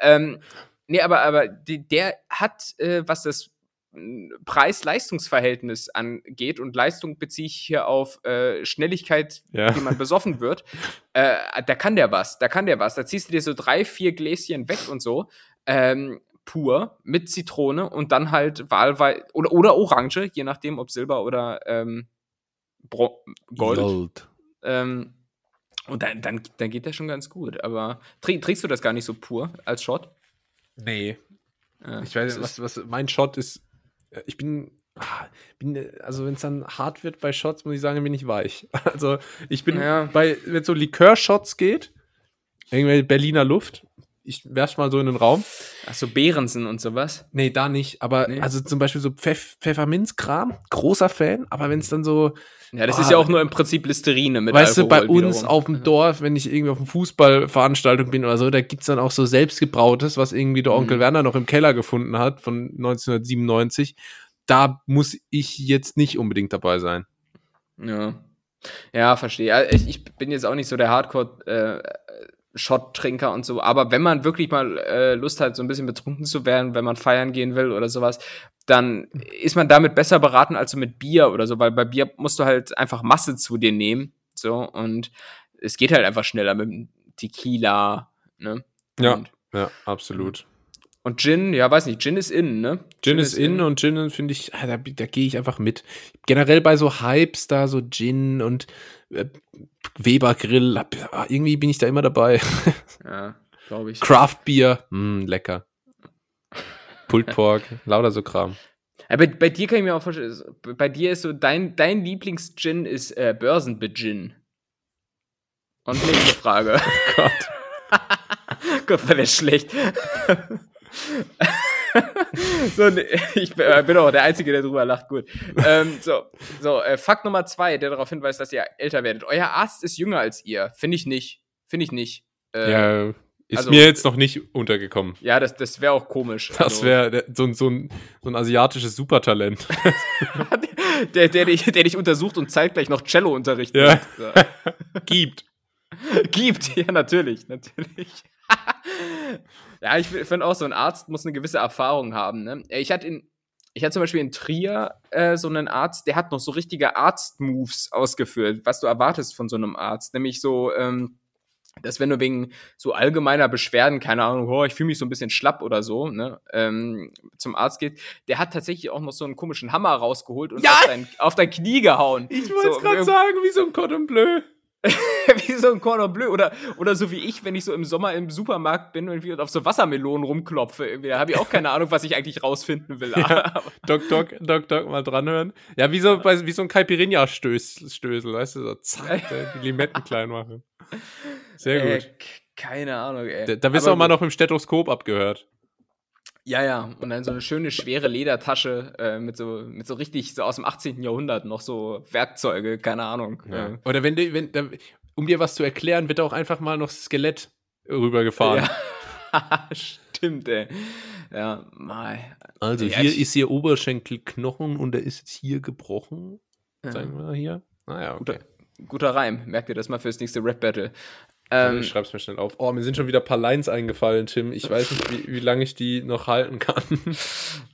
ähm, Nee, aber, aber der hat, äh, was das hm, Preis-Leistungs-Verhältnis angeht, und Leistung beziehe ich hier auf äh, Schnelligkeit, ja. wie man besoffen wird, äh, da kann der was, da kann der was. Da ziehst du dir so drei, vier Gläschen weg und so, ähm, pur, mit Zitrone und dann halt wahlweise, oder, oder Orange, je nachdem, ob Silber oder ähm, Gold. Gold. Ähm, und dann, dann, dann geht der schon ganz gut. Aber trink, trinkst du das gar nicht so pur als Shot? Nee. Ja, ich weiß, was, was mein Shot ist. Äh, ich bin, ah, bin also wenn es dann hart wird bei Shots, muss ich sagen, bin ich weich. Also ich bin ja. bei, wenn es so Likör-Shots geht, irgendwelche Berliner Luft, ich werf's mal so in den Raum. Ach so, Behrensen und sowas? Nee, da nicht. Aber nee. also zum Beispiel so Pfeff Pfefferminzkram, großer Fan. Aber wenn es dann so. Ja, das oh, ist ja auch nur im Prinzip Listerine mit Weißt Alkohol du, bei uns wiederum. auf dem Dorf, wenn ich irgendwie auf einer Fußballveranstaltung bin oder so, da gibt's dann auch so selbstgebrautes, was irgendwie der Onkel mhm. Werner noch im Keller gefunden hat von 1997. Da muss ich jetzt nicht unbedingt dabei sein. Ja. Ja, verstehe. Ich, ich bin jetzt auch nicht so der Hardcore- äh, Shot-Trinker und so. Aber wenn man wirklich mal äh, Lust hat, so ein bisschen betrunken zu werden, wenn man feiern gehen will oder sowas, dann ist man damit besser beraten als so mit Bier oder so, weil bei Bier musst du halt einfach Masse zu dir nehmen. So, und es geht halt einfach schneller mit Tequila, ne? Ja, und, ja, absolut. Und Gin, ja, weiß nicht, Gin ist in, ne? Gin, Gin ist in, in und Gin finde ich, ah, da, da gehe ich einfach mit. Generell bei so Hypes da, so Gin und Weber Grill, irgendwie bin ich da immer dabei. Ja, glaube ich. Craft Beer, mh, lecker. Pulled Pork, lauter so Kram. Aber bei dir kann ich mir auch vorstellen, bei dir ist so, dein, dein Lieblings-Gin ist äh, Börsenbegin. Und nächste Frage. oh Gott. Gott, war der schlecht. So, ne, ich äh, bin auch der Einzige, der drüber lacht. Gut. Ähm, so, so äh, Fakt Nummer zwei, der darauf hinweist, dass ihr älter werdet. Euer Arzt ist jünger als ihr. Finde ich nicht. Finde ich nicht. Äh, ja, ist also, mir jetzt noch nicht untergekommen. Ja, das, das wäre auch komisch. Das also, wäre so, so, ein, so ein asiatisches Supertalent. der, der, dich, der dich untersucht und zeitgleich noch Cello unterrichtet. Ja. So. Gibt. Gibt, ja, natürlich, natürlich. ja, ich finde auch, so ein Arzt muss eine gewisse Erfahrung haben. Ne? Ich hatte in, ich hatte zum Beispiel in Trier äh, so einen Arzt, der hat noch so richtige Arzt-Moves ausgeführt, was du erwartest von so einem Arzt. Nämlich so, ähm, dass wenn du wegen so allgemeiner Beschwerden, keine Ahnung, oh, ich fühle mich so ein bisschen schlapp oder so, ne, ähm, zum Arzt geht, der hat tatsächlich auch noch so einen komischen Hammer rausgeholt und ja! auf, dein, auf dein Knie gehauen. Ich wollte es so, gerade sagen, wie so ein Cordon Bleu. wie so ein Cordon Bleu oder, oder so wie ich, wenn ich so im Sommer im Supermarkt bin und auf so Wassermelonen rumklopfe. Irgendwie. Da habe ich auch keine Ahnung, was ich eigentlich rausfinden will. Ja, Doc, Doc, Doc, Doc, mal dranhören. Ja, wie so, wie so ein Caipirinha-Stößel, weißt du, so zack, die Limetten klein machen. Sehr gut. Äh, keine Ahnung, ey. Da, da bist du auch mal noch im Stethoskop abgehört. Ja, ja, und dann so eine schöne, schwere Ledertasche äh, mit, so, mit so richtig, so aus dem 18. Jahrhundert noch so Werkzeuge, keine Ahnung. Ja. Äh. Oder wenn, du, wenn da, um dir was zu erklären, wird auch einfach mal noch Skelett rübergefahren. Ja. Stimmt, ey. Ja, mal. Also ja, hier ist ihr Oberschenkelknochen und der ist jetzt hier gebrochen. Ja. Zeigen wir hier. Naja, okay. Guter, guter Reim. Merkt ihr das mal fürs nächste Rap-Battle. Ähm, ich schreib's mir schnell auf. Oh, mir sind schon wieder ein paar Lines eingefallen, Tim. Ich weiß nicht, wie, wie lange ich die noch halten kann.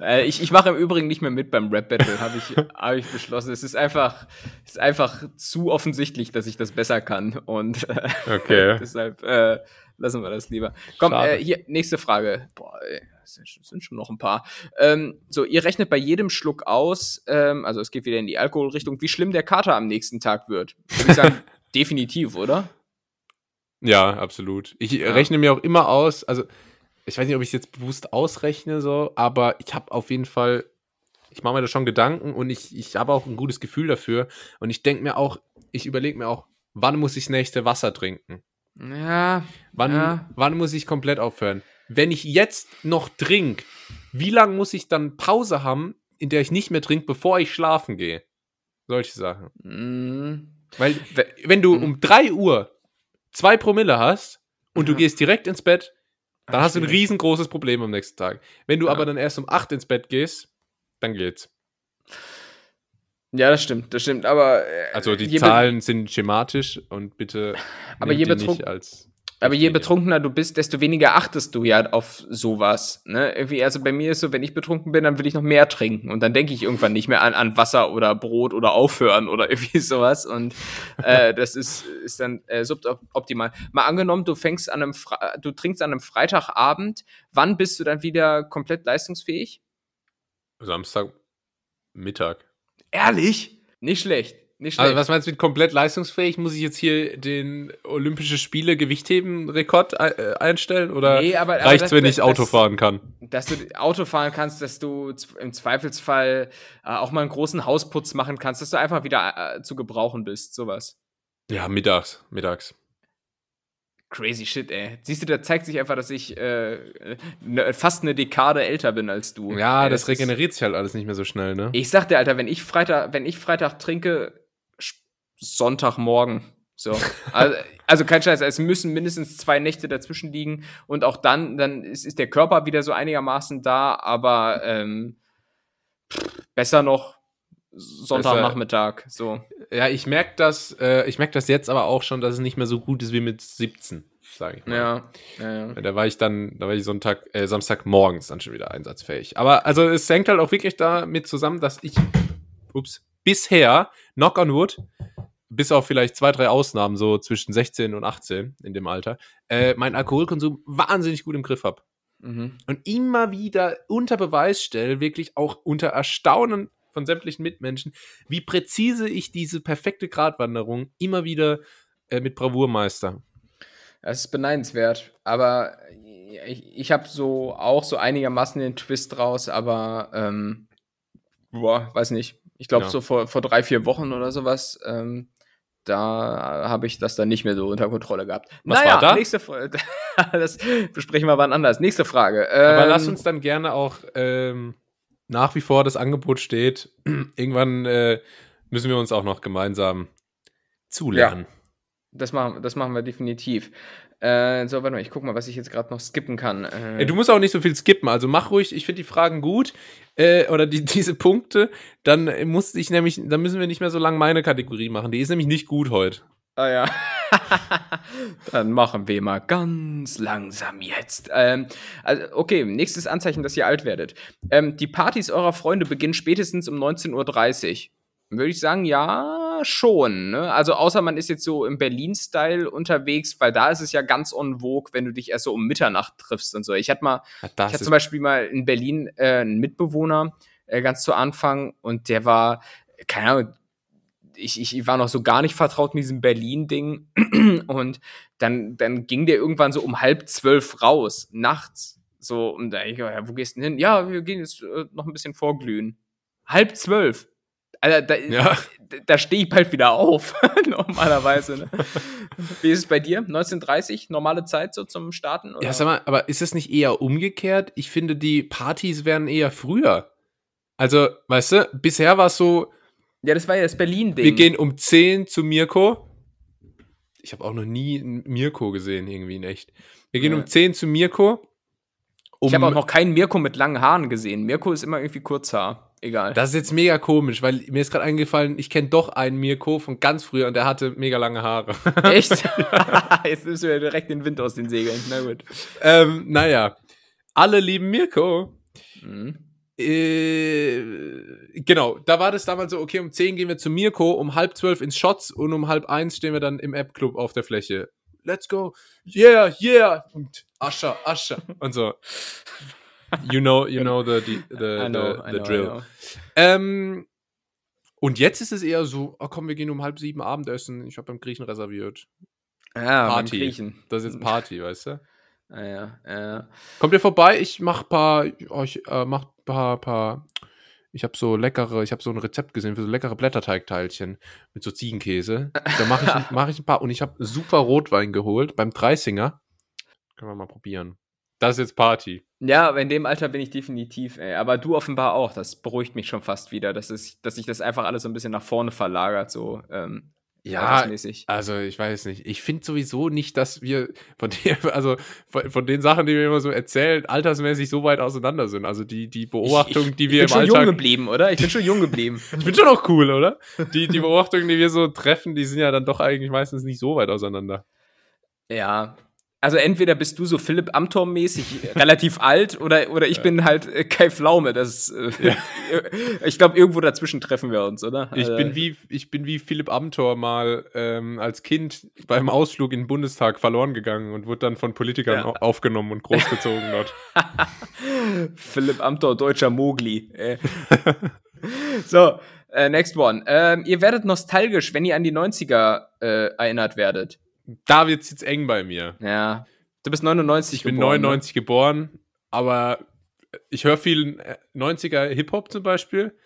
Äh, ich ich mache im Übrigen nicht mehr mit beim Rap-Battle, habe ich, hab ich beschlossen. Es ist einfach, ist einfach zu offensich, dass ich das besser kann. Und äh, okay. deshalb äh, lassen wir das lieber. Komm, äh, hier, nächste Frage. Boah, es sind schon noch ein paar. Ähm, so, ihr rechnet bei jedem Schluck aus, ähm, also es geht wieder in die Alkoholrichtung, wie schlimm der Kater am nächsten Tag wird. Würde ich sagen, definitiv, oder? Ja, absolut. Ich ja. rechne mir auch immer aus, also ich weiß nicht, ob ich es jetzt bewusst ausrechne, so, aber ich habe auf jeden Fall, ich mache mir da schon Gedanken und ich, ich habe auch ein gutes Gefühl dafür. Und ich denke mir auch, ich überlege mir auch, wann muss ich das nächste Wasser trinken? Ja. Wann, ja. wann muss ich komplett aufhören? Wenn ich jetzt noch trinke, wie lange muss ich dann Pause haben, in der ich nicht mehr trinke, bevor ich schlafen gehe? Solche Sachen. Mhm. Weil, wenn du mhm. um 3 Uhr zwei Promille hast und ja. du gehst direkt ins Bett, dann Ach, hast du ein riesengroßes Problem am nächsten Tag. Wenn du ja. aber dann erst um acht ins Bett gehst, dann geht's. Ja, das stimmt, das stimmt, aber. Äh, also die Zahlen sind schematisch und bitte. Aber je betrunken. als aber je betrunkener du bist, desto weniger achtest du ja auf sowas. Ne? Irgendwie, also bei mir ist so, wenn ich betrunken bin, dann will ich noch mehr trinken. Und dann denke ich irgendwann nicht mehr an, an Wasser oder Brot oder aufhören oder irgendwie sowas. Und äh, das ist, ist dann äh, suboptimal. Mal angenommen, du fängst an einem Fre du trinkst an einem Freitagabend, wann bist du dann wieder komplett leistungsfähig? Samstag Mittag. Ehrlich? Nicht schlecht. Nicht also schlecht. Also was meinst du mit komplett leistungsfähig? Muss ich jetzt hier den Olympische Spiele Gewichtheben-Rekord äh, einstellen? Oder nee, reicht es, wenn ich Auto fahren kann? Dass du Auto fahren kannst, dass du im Zweifelsfall äh, auch mal einen großen Hausputz machen kannst, dass du einfach wieder äh, zu gebrauchen bist, sowas. Ja, mittags, mittags. Crazy shit, ey. Siehst du, da zeigt sich einfach, dass ich äh, ne, fast eine Dekade älter bin als du. Ja, das, das regeneriert sich halt alles nicht mehr so schnell, ne? Ich sag dir, Alter, wenn ich Freitag, wenn ich Freitag trinke, Sonntagmorgen. So. Also, also, kein Scheiß, es müssen mindestens zwei Nächte dazwischen liegen und auch dann, dann ist, ist der Körper wieder so einigermaßen da, aber ähm, besser noch Sonntagnachmittag. So. Ja, ich merke das, äh, ich merke das jetzt aber auch schon, dass es nicht mehr so gut ist wie mit 17, sage ich mal. Ja, ja, ja. Da war ich dann, da war ich Sonntag, äh, Samstagmorgens dann schon wieder einsatzfähig. Aber also es hängt halt auch wirklich damit zusammen, dass ich, ups, bisher, knock on wood, bis auf vielleicht zwei, drei Ausnahmen, so zwischen 16 und 18 in dem Alter, äh, meinen Alkoholkonsum wahnsinnig gut im Griff habe. Mhm. Und immer wieder unter Beweis stelle, wirklich auch unter Erstaunen von sämtlichen Mitmenschen, wie präzise ich diese perfekte Gratwanderung immer wieder äh, mit Bravour meister. Das ist beneidenswert, aber ich, ich habe so auch so einigermaßen den Twist raus, aber ähm, boah, weiß nicht. Ich glaube, ja. so vor, vor drei, vier Wochen oder sowas, ähm, da habe ich das dann nicht mehr so unter Kontrolle gehabt. Was naja, war da? Nächste Frage. das besprechen wir wann anders. Nächste Frage. Ähm, Aber lass uns dann gerne auch ähm, nach wie vor das Angebot steht. Irgendwann äh, müssen wir uns auch noch gemeinsam zulernen. Ja, das machen, das machen wir definitiv. Äh, so, warte mal, ich guck mal, was ich jetzt gerade noch skippen kann. Äh, du musst auch nicht so viel skippen, also mach ruhig, ich finde die Fragen gut äh, oder die, diese Punkte, dann muss ich nämlich, dann müssen wir nicht mehr so lange meine Kategorie machen. Die ist nämlich nicht gut heute. Ah ja. Dann machen wir mal ganz langsam jetzt. Ähm, also, okay, nächstes Anzeichen, dass ihr alt werdet. Ähm, die Partys eurer Freunde beginnen spätestens um 19.30 Uhr. Würde ich sagen, ja, schon. Ne? Also außer man ist jetzt so im Berlin-Style unterwegs, weil da ist es ja ganz on vogue, wenn du dich erst so um Mitternacht triffst und so. Ich hatte mal, ich hatte zum Beispiel mal in Berlin äh, einen Mitbewohner äh, ganz zu Anfang und der war, keine Ahnung, ich, ich war noch so gar nicht vertraut mit diesem Berlin-Ding und dann, dann ging der irgendwann so um halb zwölf raus, nachts. So, und da ich, ja, wo gehst du denn hin? Ja, wir gehen jetzt äh, noch ein bisschen vorglühen. Halb zwölf. Alter, da, ja. da stehe ich bald wieder auf, normalerweise. Ne? Wie ist es bei dir? 1930, normale Zeit so zum Starten? Oder? Ja, sag mal, aber ist es nicht eher umgekehrt? Ich finde, die Partys werden eher früher. Also, weißt du, bisher war es so. Ja, das war ja das Berlin-Ding. Wir gehen um 10 zu Mirko. Ich habe auch noch nie einen Mirko gesehen, irgendwie in echt. Wir gehen ja. um 10 zu Mirko. Um ich habe auch noch keinen Mirko mit langen Haaren gesehen. Mirko ist immer irgendwie Kurzhaar egal. Das ist jetzt mega komisch, weil mir ist gerade eingefallen, ich kenne doch einen Mirko von ganz früher und der hatte mega lange Haare. Echt? jetzt nimmst du ja direkt den Wind aus den Segeln. Na gut. Ähm, naja. Alle lieben Mirko. Mhm. Äh, genau, da war das damals so, okay, um 10 gehen wir zu Mirko, um halb zwölf ins Shots und um halb eins stehen wir dann im App-Club auf der Fläche. Let's go. Yeah, yeah. Und Ascher, Ascher. Und so you know, you know the, the, the, know, the, the know, drill. Ähm, und jetzt ist es eher so, oh komm, wir gehen um halb sieben Abendessen. Ich habe beim Griechen reserviert. Ja, Party. Griechen. Das ist jetzt Party, weißt du? Ah, ja, ja. Kommt ihr vorbei? Ich mach paar, oh, ich äh, mach paar, paar. Ich habe so leckere, ich habe so ein Rezept gesehen für so leckere Blätterteigteilchen mit so Ziegenkäse. Da mache ich, mach ich ein paar und ich habe super Rotwein geholt beim Dreisinger. Können wir mal probieren. Das ist jetzt Party. Ja, in dem Alter bin ich definitiv, ey. Aber du offenbar auch. Das beruhigt mich schon fast wieder, dass, es, dass sich das einfach alles so ein bisschen nach vorne verlagert, so. Ähm, ja, also ich weiß nicht. Ich finde sowieso nicht, dass wir von, der, also von, von, den Sachen, die wir immer so erzählen, altersmäßig so weit auseinander sind. Also die, die Beobachtung, ich, die wir im Alltag... Ich bin schon jung geblieben, oder? Ich bin schon jung geblieben. ich bin schon auch cool, oder? Die, die Beobachtungen, die wir so treffen, die sind ja dann doch eigentlich meistens nicht so weit auseinander. Ja, also entweder bist du so Philipp Amthor-mäßig relativ alt oder, oder ich ja. bin halt äh, Kai Pflaume. Das, äh, ja. ich glaube, irgendwo dazwischen treffen wir uns, oder? Ich, also, bin, wie, ich bin wie Philipp Amthor mal ähm, als Kind beim Ausflug in den Bundestag verloren gegangen und wurde dann von Politikern ja. aufgenommen und großgezogen dort. Philipp Amthor, deutscher Mogli. Äh. so, äh, next one. Ähm, ihr werdet nostalgisch, wenn ihr an die 90er äh, erinnert werdet da wird es jetzt eng bei mir. Ja. Du bist 99 ich geboren. Ich bin 99 ne? geboren, aber ich höre viel 90er Hip-Hop zum Beispiel.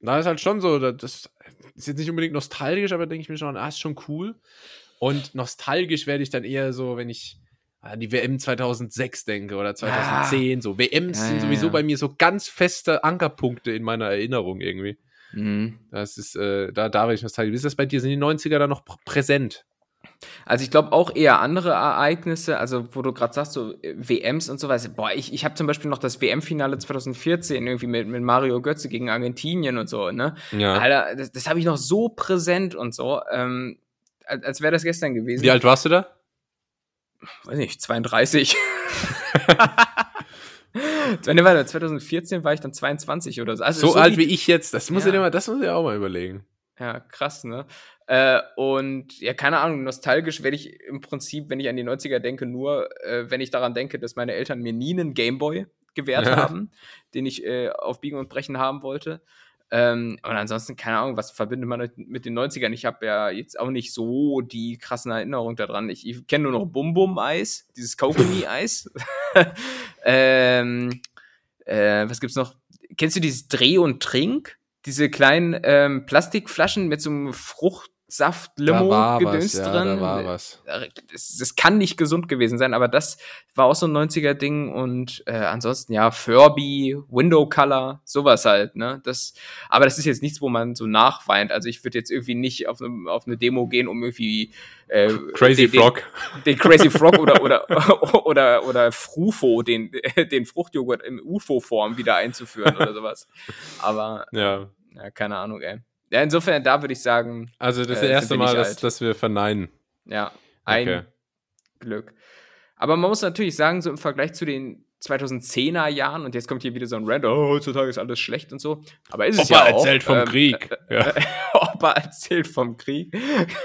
Da ist halt schon so, das ist jetzt nicht unbedingt nostalgisch, aber denke ich mir schon, ah, ist schon cool. Und nostalgisch werde ich dann eher so, wenn ich an die WM 2006 denke oder 2010. Ja. So WMs ja, sind sowieso ja. bei mir so ganz feste Ankerpunkte in meiner Erinnerung irgendwie. Mhm. Das ist, äh, da, da werde ich nostalgisch. Wie ist das bei dir? Sind die 90er da noch präsent? Also ich glaube auch eher andere Ereignisse, also wo du gerade sagst, so äh, WMs und so was. Boah, ich, ich habe zum Beispiel noch das WM-Finale 2014 irgendwie mit, mit Mario Götze gegen Argentinien und so, ne? Ja. Alter, das, das habe ich noch so präsent und so, ähm, als, als wäre das gestern gewesen. Wie alt warst du da? Weiß nicht, 32. 2014 war ich dann 22 oder so. Also so, so alt wie ich jetzt, das muss ja. ja, mal, das muss ich auch mal überlegen. Ja, krass, ne? Äh, und ja, keine Ahnung, nostalgisch werde ich im Prinzip, wenn ich an die 90er denke, nur, äh, wenn ich daran denke, dass meine Eltern mir nie einen Gameboy gewährt ja. haben, den ich äh, auf Biegen und Brechen haben wollte. Ähm, und ansonsten, keine Ahnung, was verbindet man mit den 90ern? Ich habe ja jetzt auch nicht so die krassen Erinnerungen daran. Ich, ich kenne nur noch Bum Bum Eis, dieses Kokomi Eis. ähm, äh, was gibt's noch? Kennst du dieses Dreh und Trink? diese kleinen ähm, Plastikflaschen mit so einem Frucht Saft, Limo, Gedöns was, drin. Ja, war was. Das, das, kann nicht gesund gewesen sein, aber das war auch so ein 90er-Ding und äh, ansonsten ja, Furby, Window Color, sowas halt, ne? Das, aber das ist jetzt nichts, wo man so nachweint. Also ich würde jetzt irgendwie nicht auf, ne, auf eine Demo gehen, um irgendwie äh, Crazy den, Frog. Den, den, Crazy Frog oder, oder, oder, oder Frufo, den, den Fruchtjoghurt in UFO-Form wieder einzuführen oder sowas. Aber ja. ja, keine Ahnung, ey. Ja, insofern, da würde ich sagen. Also das äh, erste Mal, dass, dass, wir verneinen. Ja, ein okay. Glück. Aber man muss natürlich sagen, so im Vergleich zu den 2010er Jahren, und jetzt kommt hier wieder so ein Rand, oh, heutzutage ist alles schlecht und so. Aber ist es Opa ja auch. erzählt vom ähm, Krieg. Äh, ja. Opa erzählt vom Krieg.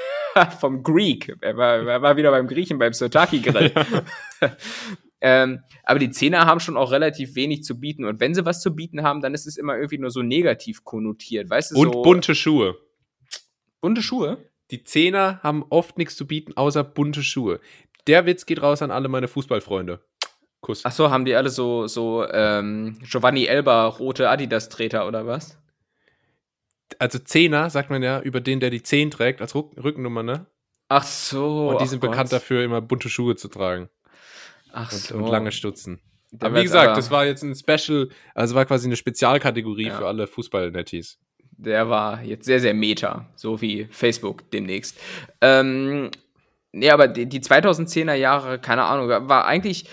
vom Greek. Er war, er war wieder beim Griechen, beim Sotaki-Grill. Ja. Ähm, aber die Zehner haben schon auch relativ wenig zu bieten. Und wenn sie was zu bieten haben, dann ist es immer irgendwie nur so negativ konnotiert. Weißt du, Und so, bunte Schuhe. Bunte Schuhe? Die Zehner haben oft nichts zu bieten, außer bunte Schuhe. Der Witz geht raus an alle meine Fußballfreunde. Kuss. Ach so, haben die alle so, so ähm, Giovanni Elba rote Adidas-Treter oder was? Also Zehner, sagt man ja, über den, der die Zehn trägt, als Rückennummer, ne? Ach so. Und die sind bekannt Gott. dafür, immer bunte Schuhe zu tragen. Ach und, so. Und lange Stutzen. Der aber wie gesagt, aber, das war jetzt ein Special, also war quasi eine Spezialkategorie ja. für alle Fußball-Netties. Der war jetzt sehr, sehr meta, so wie Facebook demnächst. Ähm, nee, aber die, die 2010er Jahre, keine Ahnung, war eigentlich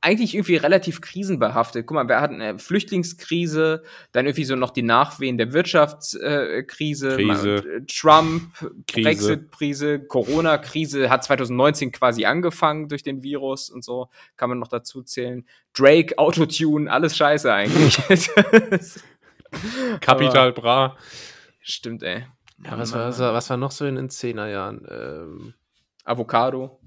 eigentlich irgendwie relativ krisenbehaftet. Guck mal, wir hatten eine Flüchtlingskrise, dann irgendwie so noch die Nachwehen der Wirtschaftskrise, äh, Trump, Brexit-Krise, Corona-Krise hat 2019 quasi angefangen durch den Virus und so, kann man noch dazu zählen. Drake, Autotune, alles scheiße eigentlich. Kapital Bra. Stimmt, ey. Ja, was, war, was war noch so in den 10er Jahren? Ähm, Avocado.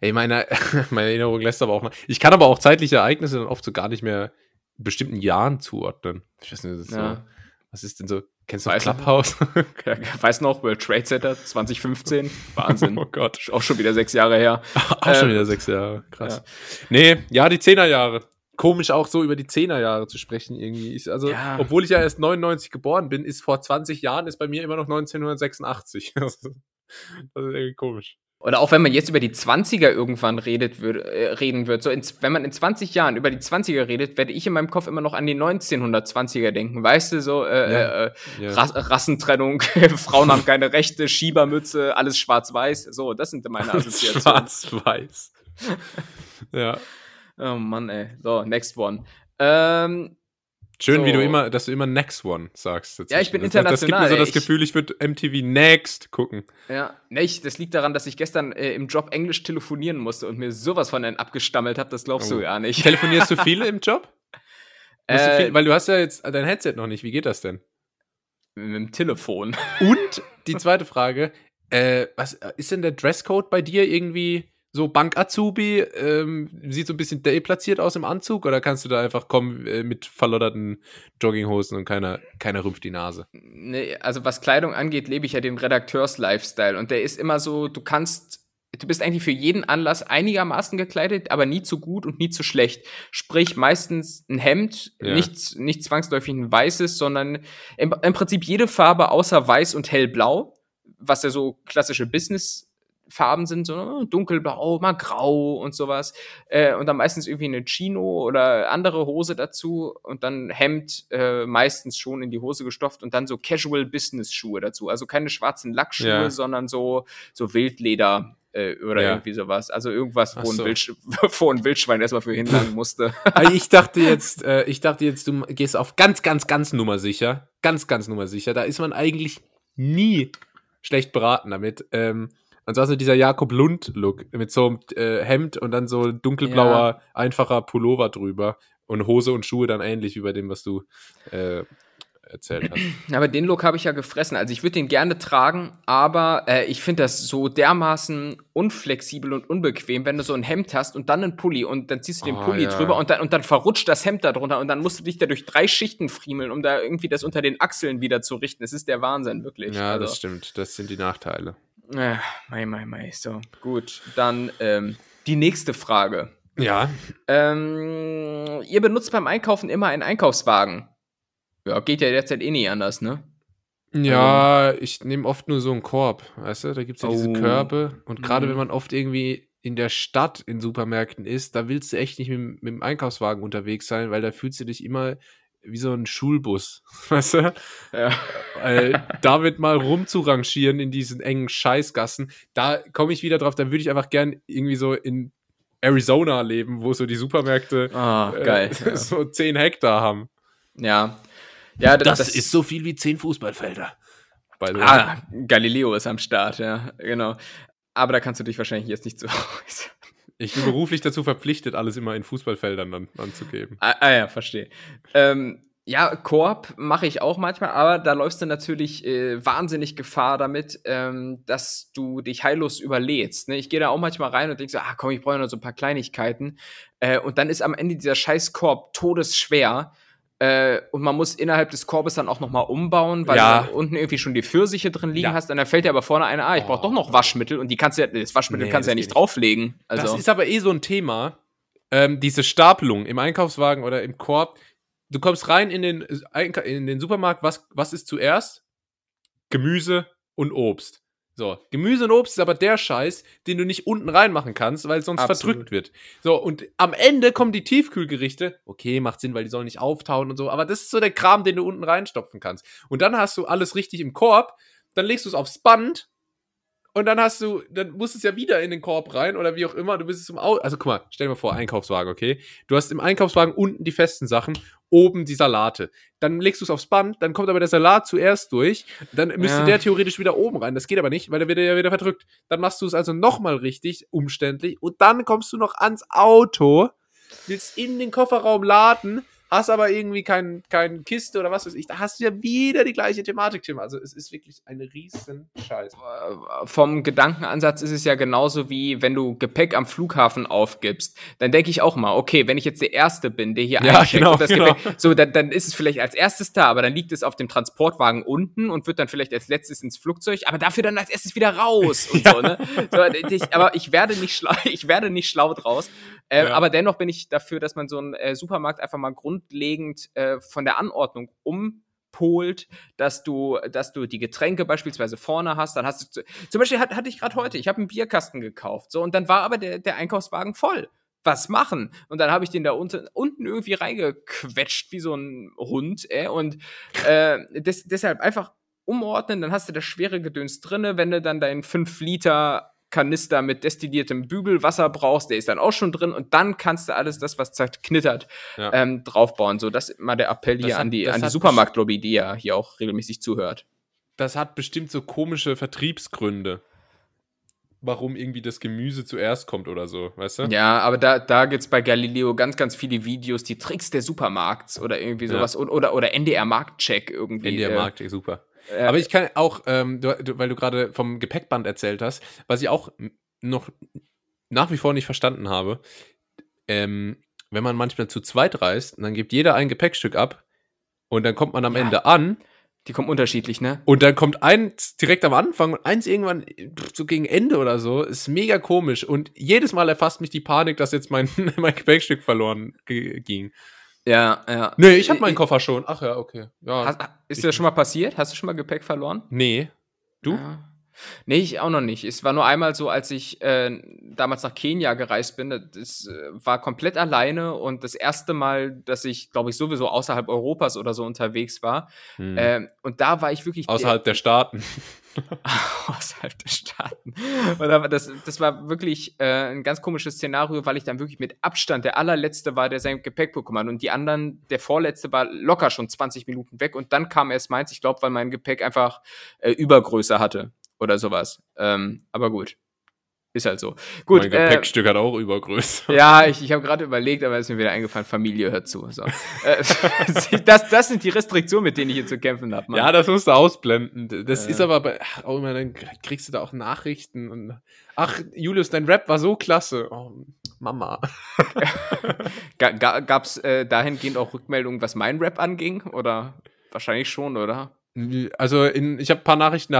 Ey, meine, meine Erinnerung lässt aber auch mal. Ich kann aber auch zeitliche Ereignisse dann oft so gar nicht mehr bestimmten Jahren zuordnen. Ich weiß nicht, ja. so, was ist denn so? Kennst du weiß Clubhouse? ja, weiß noch, World Trade Center 2015. Wahnsinn. oh Gott. Auch schon wieder sechs Jahre her. auch ähm, schon wieder sechs Jahre. Krass. Ja. Nee, ja, die Zehnerjahre. Komisch auch so über die Zehnerjahre zu sprechen irgendwie. Ich, also, ja. obwohl ich ja erst 99 geboren bin, ist vor 20 Jahren ist bei mir immer noch 1986. das ist irgendwie komisch. Oder auch wenn man jetzt über die 20er irgendwann redet, würd, äh, reden wird, so in, wenn man in 20 Jahren über die 20er redet, werde ich in meinem Kopf immer noch an die 1920er denken. Weißt du, so äh, ja. Äh, ja. Rass Rassentrennung, Frauen haben keine Rechte, Schiebermütze, alles schwarz-weiß. So, das sind meine Assoziationen. Schwarz-weiß. ja. Oh Mann, ey. So, next one. Ähm, Schön, so. wie du immer, dass du immer Next One sagst. Ja, ich bin international. Das, gibt mir so das Gefühl, ich würde MTV Next gucken. Ja, nicht. Das liegt daran, dass ich gestern äh, im Job Englisch telefonieren musste und mir sowas von einem abgestammelt habe. Das glaubst oh. du gar nicht. Telefonierst du viele im Job? äh, viel, weil du hast ja jetzt dein Headset noch nicht. Wie geht das denn? Mit dem Telefon. Und die zweite Frage: äh, Was ist denn der Dresscode bei dir irgendwie? So Bank-Azubi, ähm, sieht so ein bisschen deplatziert aus im Anzug oder kannst du da einfach kommen äh, mit verlodderten Jogginghosen und keiner, keiner rümpft die Nase? Nee, also was Kleidung angeht, lebe ich ja den Redakteurs-Lifestyle und der ist immer so, du kannst du bist eigentlich für jeden Anlass einigermaßen gekleidet, aber nie zu gut und nie zu schlecht. Sprich, meistens ein Hemd, ja. nicht, nicht zwangsläufig ein weißes, sondern im, im, Prinzip jede Farbe außer weiß und hellblau, was ja so klassische Business Farben sind, so dunkelblau, mal grau und sowas. Äh, und dann meistens irgendwie eine Chino oder andere Hose dazu und dann Hemd äh, meistens schon in die Hose gestopft und dann so Casual Business Schuhe dazu. Also keine schwarzen Lackschuhe, ja. sondern so, so Wildleder äh, oder ja. irgendwie sowas. Also irgendwas, wo, so. ein, Wildsch wo ein Wildschwein erstmal für hinlangen musste. ich dachte jetzt, äh, ich dachte jetzt, du gehst auf ganz, ganz, ganz nummer sicher. Ganz, ganz nummer sicher. Da ist man eigentlich nie schlecht beraten damit. Ähm, und zwar so dieser Jakob Lund-Look mit so einem äh, Hemd und dann so dunkelblauer, ja. einfacher Pullover drüber und Hose und Schuhe dann ähnlich wie bei dem, was du äh, erzählt hast. Aber den Look habe ich ja gefressen. Also ich würde den gerne tragen, aber äh, ich finde das so dermaßen unflexibel und unbequem, wenn du so ein Hemd hast und dann einen Pulli und dann ziehst du den oh, Pulli ja. drüber und dann, und dann verrutscht das Hemd da drunter und dann musst du dich da durch drei Schichten friemeln, um da irgendwie das unter den Achseln wieder zu richten. Das ist der Wahnsinn, wirklich. Ja, also. das stimmt. Das sind die Nachteile. Äh, mei, mei, mei. So, gut. Dann ähm, die nächste Frage. Ja. Ähm, ihr benutzt beim Einkaufen immer einen Einkaufswagen. Ja, geht ja derzeit eh nie anders, ne? Ja, also, ich nehme oft nur so einen Korb, weißt du? Da gibt es ja oh. diese Körbe. Und gerade mhm. wenn man oft irgendwie in der Stadt in Supermärkten ist, da willst du echt nicht mit, mit dem Einkaufswagen unterwegs sein, weil da fühlst du dich immer wie so ein Schulbus, weißt du? Ja. Weil damit mal rumzurangieren in diesen engen Scheißgassen, da komme ich wieder drauf, da würde ich einfach gern irgendwie so in Arizona leben, wo so die Supermärkte oh, geil, äh, ja. so 10 Hektar haben. Ja, ja, das, das, ist so viel wie zehn Fußballfelder. Ah, Galileo ist am Start, ja, genau. Aber da kannst du dich wahrscheinlich jetzt nicht so. ich bin beruflich dazu verpflichtet, alles immer in Fußballfeldern dann anzugeben. Ah, ah ja, verstehe. Ähm, ja, Koop mache ich auch manchmal, aber da läufst du natürlich äh, wahnsinnig Gefahr damit, ähm, dass du dich heillos überlädst. Ne? Ich gehe da auch manchmal rein und denke so, ah komm, ich brauche noch so ein paar Kleinigkeiten. Äh, und dann ist am Ende dieser scheiß Korb todesschwer. Äh, und man muss innerhalb des Korbes dann auch nochmal umbauen, weil ja. du unten irgendwie schon die Pfirsiche drin liegen ja. hast. Und dann fällt dir aber vorne eine, ah, ich brauche doch noch Waschmittel. Und die kannst du ja, das Waschmittel nee, kannst du ja nicht drauflegen. Also. Das ist aber eh so ein Thema. Ähm, diese Stapelung im Einkaufswagen oder im Korb. Du kommst rein in den, in den Supermarkt, was, was ist zuerst? Gemüse und Obst. So, Gemüse und Obst ist aber der Scheiß, den du nicht unten reinmachen kannst, weil sonst Absolut. verdrückt wird. So, und am Ende kommen die Tiefkühlgerichte. Okay, macht Sinn, weil die sollen nicht auftauen und so, aber das ist so der Kram, den du unten reinstopfen kannst. Und dann hast du alles richtig im Korb, dann legst du es aufs Band und dann hast du, dann musst du es ja wieder in den Korb rein oder wie auch immer. Du bist es im Auto. Also guck mal, stell dir mal vor, Einkaufswagen, okay? Du hast im Einkaufswagen unten die festen Sachen, oben die Salate. Dann legst du es aufs Band, dann kommt aber der Salat zuerst durch. Dann müsste ja. der theoretisch wieder oben rein. Das geht aber nicht, weil der wird ja wieder verdrückt. Dann machst du es also nochmal richtig, umständlich. Und dann kommst du noch ans Auto, willst in den Kofferraum laden hast aber irgendwie kein, kein Kiste oder was weiß ich, da hast du ja wieder die gleiche Thematik, Tim. Also es ist wirklich ein riesen Scheiß. Vom Gedankenansatz ist es ja genauso wie, wenn du Gepäck am Flughafen aufgibst, dann denke ich auch mal, okay, wenn ich jetzt der Erste bin, der hier ja, genau, und das genau. Gepäck, so, dann, dann ist es vielleicht als erstes da, aber dann liegt es auf dem Transportwagen unten und wird dann vielleicht als letztes ins Flugzeug, aber dafür dann als erstes wieder raus und ja. so, ne? So, ich, aber ich werde nicht schlau, ich werde nicht schlau draus. Äh, ja. Aber dennoch bin ich dafür, dass man so einen äh, Supermarkt einfach mal grundlegend äh, von der Anordnung umpolt, dass du, dass du die Getränke beispielsweise vorne hast. Dann hast du zum Beispiel hatte, hatte ich gerade heute, ich habe einen Bierkasten gekauft, so und dann war aber der, der Einkaufswagen voll. Was machen? Und dann habe ich den da unten, unten irgendwie reingequetscht wie so ein Hund, äh, und äh, des, deshalb einfach umordnen, dann hast du das schwere Gedöns drinne, wenn du dann deinen 5 Liter Kanister mit destilliertem Bügelwasser brauchst, der ist dann auch schon drin und dann kannst du alles das, was zerknittert, ja. ähm, draufbauen. So, das ist mal der Appell hier hat, an die, an die Supermarktlobby, die ja hier auch regelmäßig zuhört. Das hat bestimmt so komische Vertriebsgründe. Warum irgendwie das Gemüse zuerst kommt oder so, weißt du? Ja, aber da, da gibt es bei Galileo ganz, ganz viele Videos, die Tricks der Supermarkts oder irgendwie sowas. Ja. Oder, oder NDR Marktcheck irgendwie. NDR äh, Marktcheck, super. Ja. Aber ich kann auch, ähm, du, du, weil du gerade vom Gepäckband erzählt hast, was ich auch noch nach wie vor nicht verstanden habe, ähm, wenn man manchmal zu zweit reist, dann gibt jeder ein Gepäckstück ab und dann kommt man am ja. Ende an. Die kommen unterschiedlich, ne? Und dann kommt eins direkt am Anfang und eins irgendwann so gegen Ende oder so. Ist mega komisch. Und jedes Mal erfasst mich die Panik, dass jetzt mein, mein Gepäckstück verloren ging. Ja, ja. Nee, ich habe meinen Koffer schon. Ach ja, okay. Ja, Hast, ist dir das schon mal passiert? Hast du schon mal Gepäck verloren? Nee. Du? Ja. Nee, ich auch noch nicht. Es war nur einmal so, als ich äh, damals nach Kenia gereist bin. Das äh, war komplett alleine und das erste Mal, dass ich, glaube ich, sowieso außerhalb Europas oder so unterwegs war. Hm. Äh, und da war ich wirklich. Außerhalb der, der Staaten. außerhalb der Staaten. Und das, das war wirklich äh, ein ganz komisches Szenario, weil ich dann wirklich mit Abstand der allerletzte war, der sein Gepäck bekommen hat. Und die anderen, der vorletzte war locker schon 20 Minuten weg. Und dann kam erst meins, ich glaube, weil mein Gepäck einfach äh, Übergröße hatte oder sowas. Ähm, aber gut. Ist halt so. Gut. Mein Gepäckstück äh, hat auch Übergröße. Ja, ich, ich habe gerade überlegt, aber es ist mir wieder eingefallen, Familie hört zu. So. Äh, das, das sind die Restriktionen, mit denen ich hier zu kämpfen habe. Ja, das musst du ausblenden. Das äh. ist aber bei, ach, immer, dann kriegst du da auch Nachrichten und ach, Julius, dein Rap war so klasse. Oh, Mama. Gab es äh, dahingehend auch Rückmeldungen, was mein Rap anging? Oder wahrscheinlich schon, oder? Also in, ich habe ein paar Nachrichten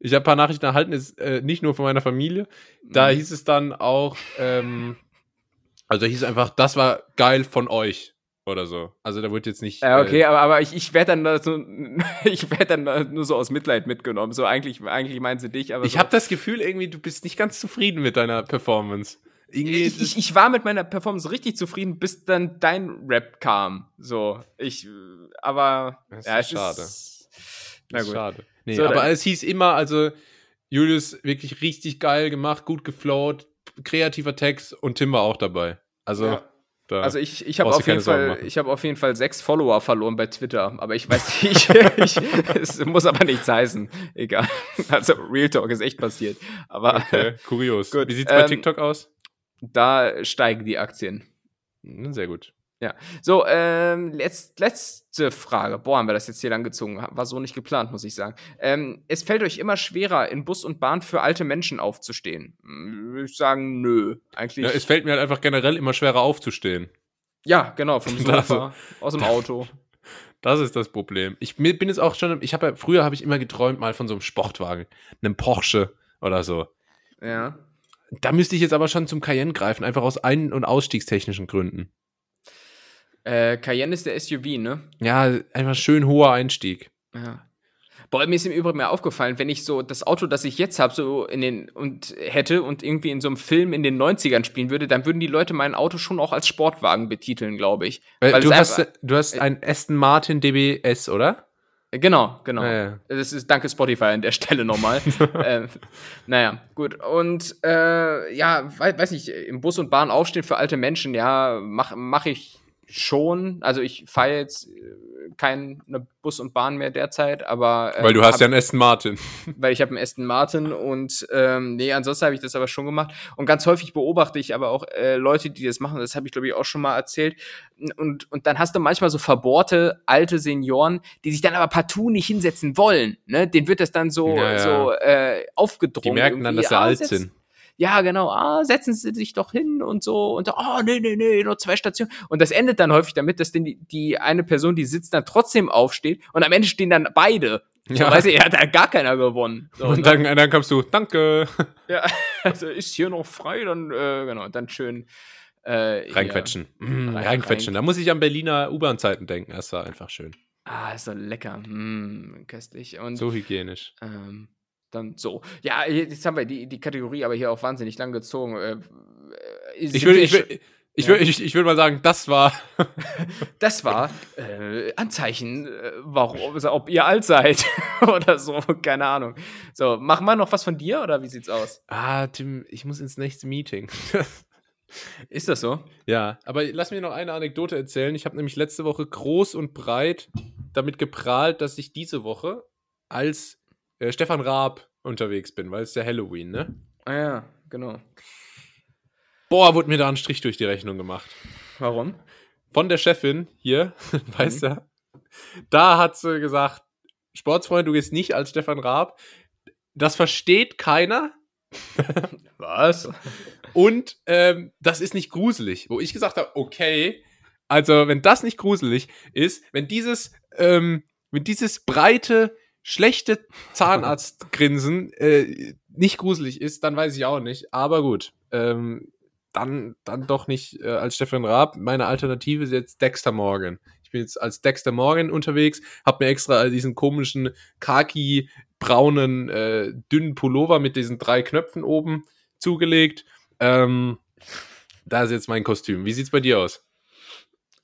ich habe ein paar Nachrichten erhalten, ist, äh, nicht nur von meiner Familie. Da mhm. hieß es dann auch, ähm, also hieß es einfach, das war geil von euch oder so. Also da wird jetzt nicht. Ja, okay, äh, aber, aber ich, ich werde dann so, ich werde dann nur so aus Mitleid mitgenommen. So eigentlich, eigentlich meinen sie dich, aber. Ich so. habe das Gefühl, irgendwie, du bist nicht ganz zufrieden mit deiner Performance. Irgendwie ich, ich, ich war mit meiner Performance richtig zufrieden, bis dann dein Rap kam. So, ich, aber. Das ja, ist schade. Ist, na gut. Schade. Nee, so, aber es hieß immer, also Julius wirklich richtig geil gemacht, gut geflowt, kreativer Text und Tim war auch dabei. Also ja. Also ich, ich habe auf jeden Fall, ich habe auf jeden Fall sechs Follower verloren bei Twitter, aber ich weiß nicht, ich, es muss aber nichts heißen. Egal. Also Real Talk ist echt passiert. Aber okay, kurios. Gut, Wie sieht's bei ähm, TikTok aus? Da steigen die Aktien. Hm, sehr gut. Ja. So, ähm, letzt, letzte Frage. Boah, haben wir das jetzt hier lang gezogen. War so nicht geplant, muss ich sagen. Ähm, es fällt euch immer schwerer, in Bus und Bahn für alte Menschen aufzustehen. Hm, Würde ich sagen, nö. Eigentlich. Ja, es fällt mir halt einfach generell immer schwerer aufzustehen. Ja, genau, vom Sofa, aus dem Auto. Das ist das Problem. Ich bin jetzt auch schon, ich habe ja, früher habe ich immer geträumt mal von so einem Sportwagen, einem Porsche oder so. Ja. Da müsste ich jetzt aber schon zum Cayenne greifen, einfach aus ein- und ausstiegstechnischen Gründen. Äh, Cayenne ist der SUV, ne? Ja, einfach schön hoher Einstieg. Ja. Boah, mir ist im Übrigen mal aufgefallen, wenn ich so das Auto, das ich jetzt habe, so in den und hätte und irgendwie in so einem Film in den 90ern spielen würde, dann würden die Leute mein Auto schon auch als Sportwagen betiteln, glaube ich. Weil, Weil du, hast, einfach, du hast ein Aston Martin DBS, oder? Genau, genau. Ja, ja. Das ist danke Spotify an der Stelle nochmal. äh, naja, gut. Und äh, ja, weiß, weiß nicht, im Bus und Bahn aufstehen für alte Menschen, ja, mache mach ich schon. Also ich fahre jetzt äh, keine Bus und Bahn mehr derzeit, aber. Ähm, weil du hast hab, ja einen Aston Martin. Weil ich habe einen Aston Martin und ähm, nee, ansonsten habe ich das aber schon gemacht. Und ganz häufig beobachte ich aber auch äh, Leute, die das machen, das habe ich, glaube ich, auch schon mal erzählt. Und, und dann hast du manchmal so verbohrte alte Senioren, die sich dann aber partout nicht hinsetzen wollen. Ne? Den wird das dann so, ja, ja. so äh, aufgedrungen. Die merken dann, dass sie ah, alt sind ja, genau, ah, setzen Sie sich doch hin und so und oh, nee, nee, nee, nur zwei Stationen. Und das endet dann häufig damit, dass denn die, die eine Person, die sitzt, dann trotzdem aufsteht und am Ende stehen dann beide. Ja. Weißt du, er hat ja gar keiner gewonnen. So, und dann, ne? dann kommst du, danke. Ja, also ist hier noch frei, dann, äh, genau, dann schön. Äh, reinquetschen. Mmh, rein, reinquetschen. Rein. Da muss ich an Berliner U-Bahn-Zeiten denken. Das war einfach schön. Ah, ist doch lecker. Mmh, köstlich. Und, so hygienisch. Ähm, dann so. Ja, jetzt haben wir die, die Kategorie aber hier auch wahnsinnig lang gezogen. Äh, ich würde ich will, ich, ja. ich, ich würd mal sagen, das war. das war äh, Anzeichen, äh, warum, ob ihr alt seid oder so, keine Ahnung. So, machen wir noch was von dir oder wie sieht's aus? Ah, Tim, ich muss ins nächste Meeting. Ist das so? Ja, aber lass mir noch eine Anekdote erzählen. Ich habe nämlich letzte Woche groß und breit damit geprahlt, dass ich diese Woche als äh, Stefan Raab unterwegs bin, weil es ja Halloween, ne? Ah ja, genau. Boah, wurde mir da ein Strich durch die Rechnung gemacht. Warum? Von der Chefin hier, mhm. weißt du, da hat sie gesagt, Sportsfreund, du gehst nicht als Stefan Raab. Das versteht keiner. Was? Und ähm, das ist nicht gruselig. Wo ich gesagt habe, okay, also wenn das nicht gruselig ist, wenn dieses, ähm, wenn dieses breite, schlechte Zahnarztgrinsen äh, nicht gruselig ist, dann weiß ich auch nicht. Aber gut, ähm, dann, dann doch nicht äh, als Stefan Raab. Meine Alternative ist jetzt Dexter Morgan. Ich bin jetzt als Dexter Morgan unterwegs, habe mir extra diesen komischen Kaki braunen, äh, dünnen Pullover mit diesen drei Knöpfen oben zugelegt. Ähm, da ist jetzt mein Kostüm. Wie sieht's bei dir aus?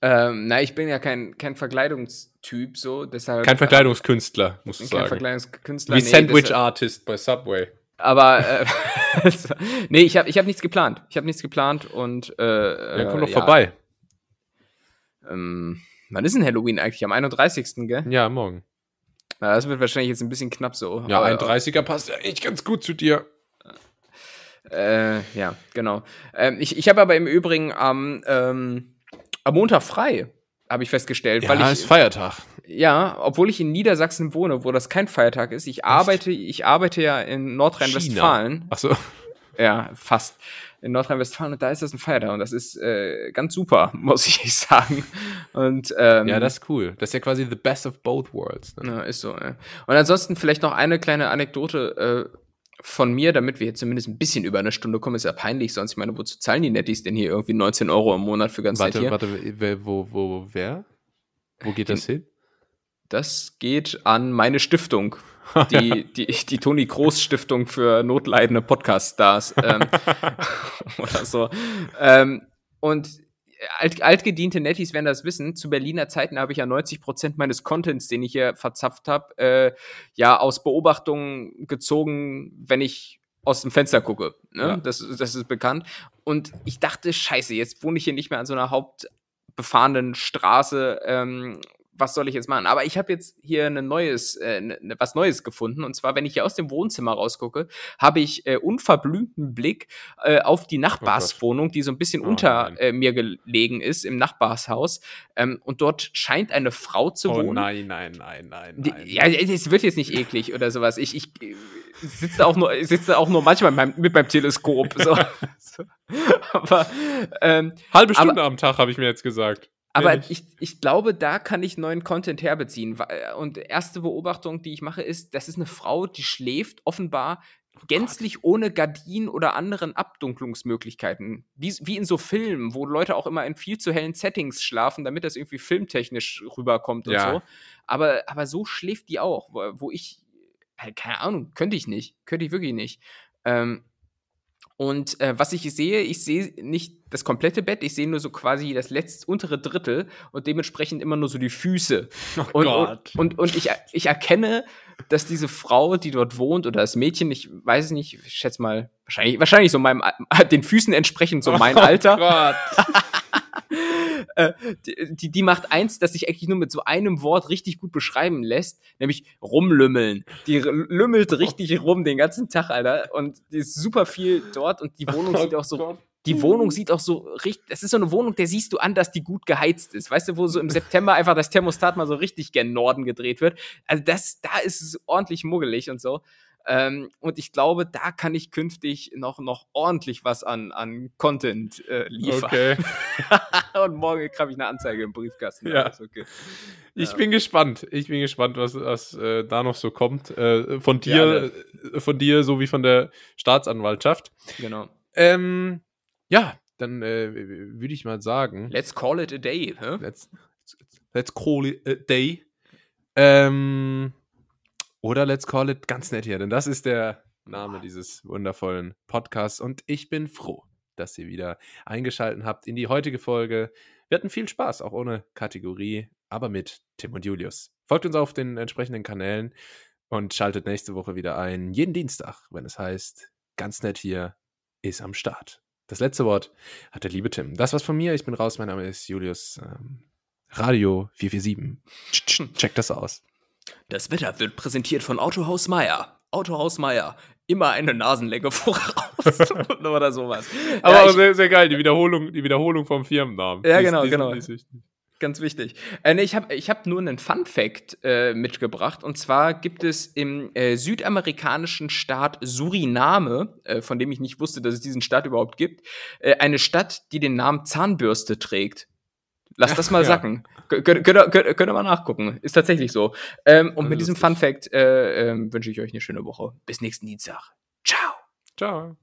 Ähm, na, ich bin ja kein, kein Verkleidungstyp, so, deshalb. Kein Verkleidungskünstler, musst du sagen. Kein Verkleidungskünstler. Wie nee, Sandwich Artist bei Subway. Aber äh, nee, ich habe ich hab nichts geplant. Ich habe nichts geplant und äh, ja, komm doch ja. vorbei. Ähm, wann ist denn Halloween eigentlich? Am 31. gell? Ja, morgen. Ja, das wird wahrscheinlich jetzt ein bisschen knapp so. Ja, ein 30er passt ja echt ganz gut zu dir. Äh, ja, genau. Ähm, ich ich habe aber im Übrigen am, ähm, am Montag frei, habe ich festgestellt. Ja, weil ich, ist Feiertag. Ja, obwohl ich in Niedersachsen wohne, wo das kein Feiertag ist. Ich Echt? arbeite, ich arbeite ja in Nordrhein-Westfalen. Ach so. Ja, fast. In Nordrhein-Westfalen und da ist das ein Feiertag und das ist äh, ganz super, muss ich sagen. Und, ähm, ja, das ist cool. Das ist ja quasi the best of both worlds. Ne? Ja, ist so. Ja. Und ansonsten vielleicht noch eine kleine Anekdote. Äh, von mir, damit wir jetzt zumindest ein bisschen über eine Stunde kommen, ist ja peinlich, sonst, ich meine, wozu zahlen die Nettis denn hier irgendwie 19 Euro im Monat für ganz warte, hier? Warte, wo, wo, wer? Wo geht das hin? Das geht an meine Stiftung. Die, die, die Toni Groß Stiftung für notleidende Podcast-Stars. Ähm, oder so. Ähm, und alt, altgediente Nettis werden das wissen. Zu Berliner Zeiten habe ich ja 90 Prozent meines Contents, den ich hier verzapft habe, äh, ja aus Beobachtungen gezogen, wenn ich aus dem Fenster gucke. Ne? Ja. Das, das ist bekannt. Und ich dachte, scheiße, jetzt wohne ich hier nicht mehr an so einer hauptbefahrenen Straße ähm, was soll ich jetzt machen? Aber ich habe jetzt hier ein neues, äh, ne, was Neues gefunden. Und zwar, wenn ich hier aus dem Wohnzimmer rausgucke, habe ich äh, unverblümten Blick äh, auf die oh Nachbarswohnung, oh die so ein bisschen oh, unter äh, mir gelegen ist, im Nachbarshaus. Ähm, und dort scheint eine Frau zu oh, wohnen. nein, nein, nein, nein. Die, ja, es wird jetzt nicht eklig oder sowas. Ich, ich sitze auch nur, sitze auch nur manchmal mit meinem, mit meinem Teleskop. So. aber ähm, halbe Stunde aber, am Tag habe ich mir jetzt gesagt. Aber ich, ich glaube, da kann ich neuen Content herbeziehen. Äh, und erste Beobachtung, die ich mache, ist, das ist eine Frau, die schläft offenbar oh gänzlich ohne Gardinen oder anderen Abdunklungsmöglichkeiten. Wie, wie in so Filmen, wo Leute auch immer in viel zu hellen Settings schlafen, damit das irgendwie filmtechnisch rüberkommt und ja. so. Aber, aber so schläft die auch, wo, ich, halt, keine Ahnung, könnte ich nicht. Könnte ich wirklich nicht. Ähm, und äh, was ich sehe, ich sehe nicht das komplette Bett, ich sehe nur so quasi das letzte untere Drittel und dementsprechend immer nur so die Füße. Oh und, Gott. Und, und, und ich, ich erkenne, dass diese Frau, die dort wohnt, oder das Mädchen, ich weiß nicht, ich schätze mal, wahrscheinlich, wahrscheinlich so meinem, den Füßen entsprechend so mein Alter. Oh Gott. Äh, die, die macht eins, das sich eigentlich nur mit so einem Wort richtig gut beschreiben lässt, nämlich rumlümmeln. Die lümmelt richtig rum den ganzen Tag, Alter. Und die ist super viel dort und die Wohnung oh sieht auch so. Gott. Die Wohnung sieht auch so richtig, das ist so eine Wohnung, der siehst du an, dass die gut geheizt ist. Weißt du, wo so im September einfach das Thermostat mal so richtig gen Norden gedreht wird. Also das, da ist es ordentlich muggelig und so. Ähm, und ich glaube, da kann ich künftig noch, noch ordentlich was an, an Content äh, liefern. Okay. und morgen habe ich eine Anzeige im Briefkasten. Ja. Okay. Ich ja. bin gespannt. Ich bin gespannt, was, was äh, da noch so kommt. Äh, von dir, ja. Äh, von dir sowie von der Staatsanwaltschaft. Genau. Ähm, ja, dann äh, würde ich mal sagen. Let's call it a day. Huh? Let's, let's call it a day. Ähm, oder let's call it ganz nett hier, denn das ist der Name dieses wundervollen Podcasts und ich bin froh, dass ihr wieder eingeschaltet habt in die heutige Folge. Wir hatten viel Spaß, auch ohne Kategorie, aber mit Tim und Julius. Folgt uns auf den entsprechenden Kanälen und schaltet nächste Woche wieder ein, jeden Dienstag, wenn es heißt, ganz nett hier ist am Start. Das letzte Wort hat der liebe Tim. Das war's von mir. Ich bin raus. Mein Name ist Julius. Ähm, Radio 447. Check das aus. Das Wetter wird präsentiert von Autohaus Meier. Autohaus Meier. Immer eine Nasenlänge voraus oder sowas. Aber ja, auch sehr, sehr geil, die Wiederholung, die Wiederholung vom Firmennamen. Ja, genau, die, genau. Die Ganz wichtig. Äh, nee, ich habe ich hab nur einen Fun Fact äh, mitgebracht. Und zwar gibt es im äh, südamerikanischen Staat Suriname, äh, von dem ich nicht wusste, dass es diesen Staat überhaupt gibt, äh, eine Stadt, die den Namen Zahnbürste trägt. Lass das mal ja. sacken. Könnt, könnt, könnt, könnt ihr mal nachgucken. Ist tatsächlich so. Ähm, und also mit diesem Fun Fact äh, äh, wünsche ich euch eine schöne Woche. Bis nächsten Dienstag. Ciao. Ciao.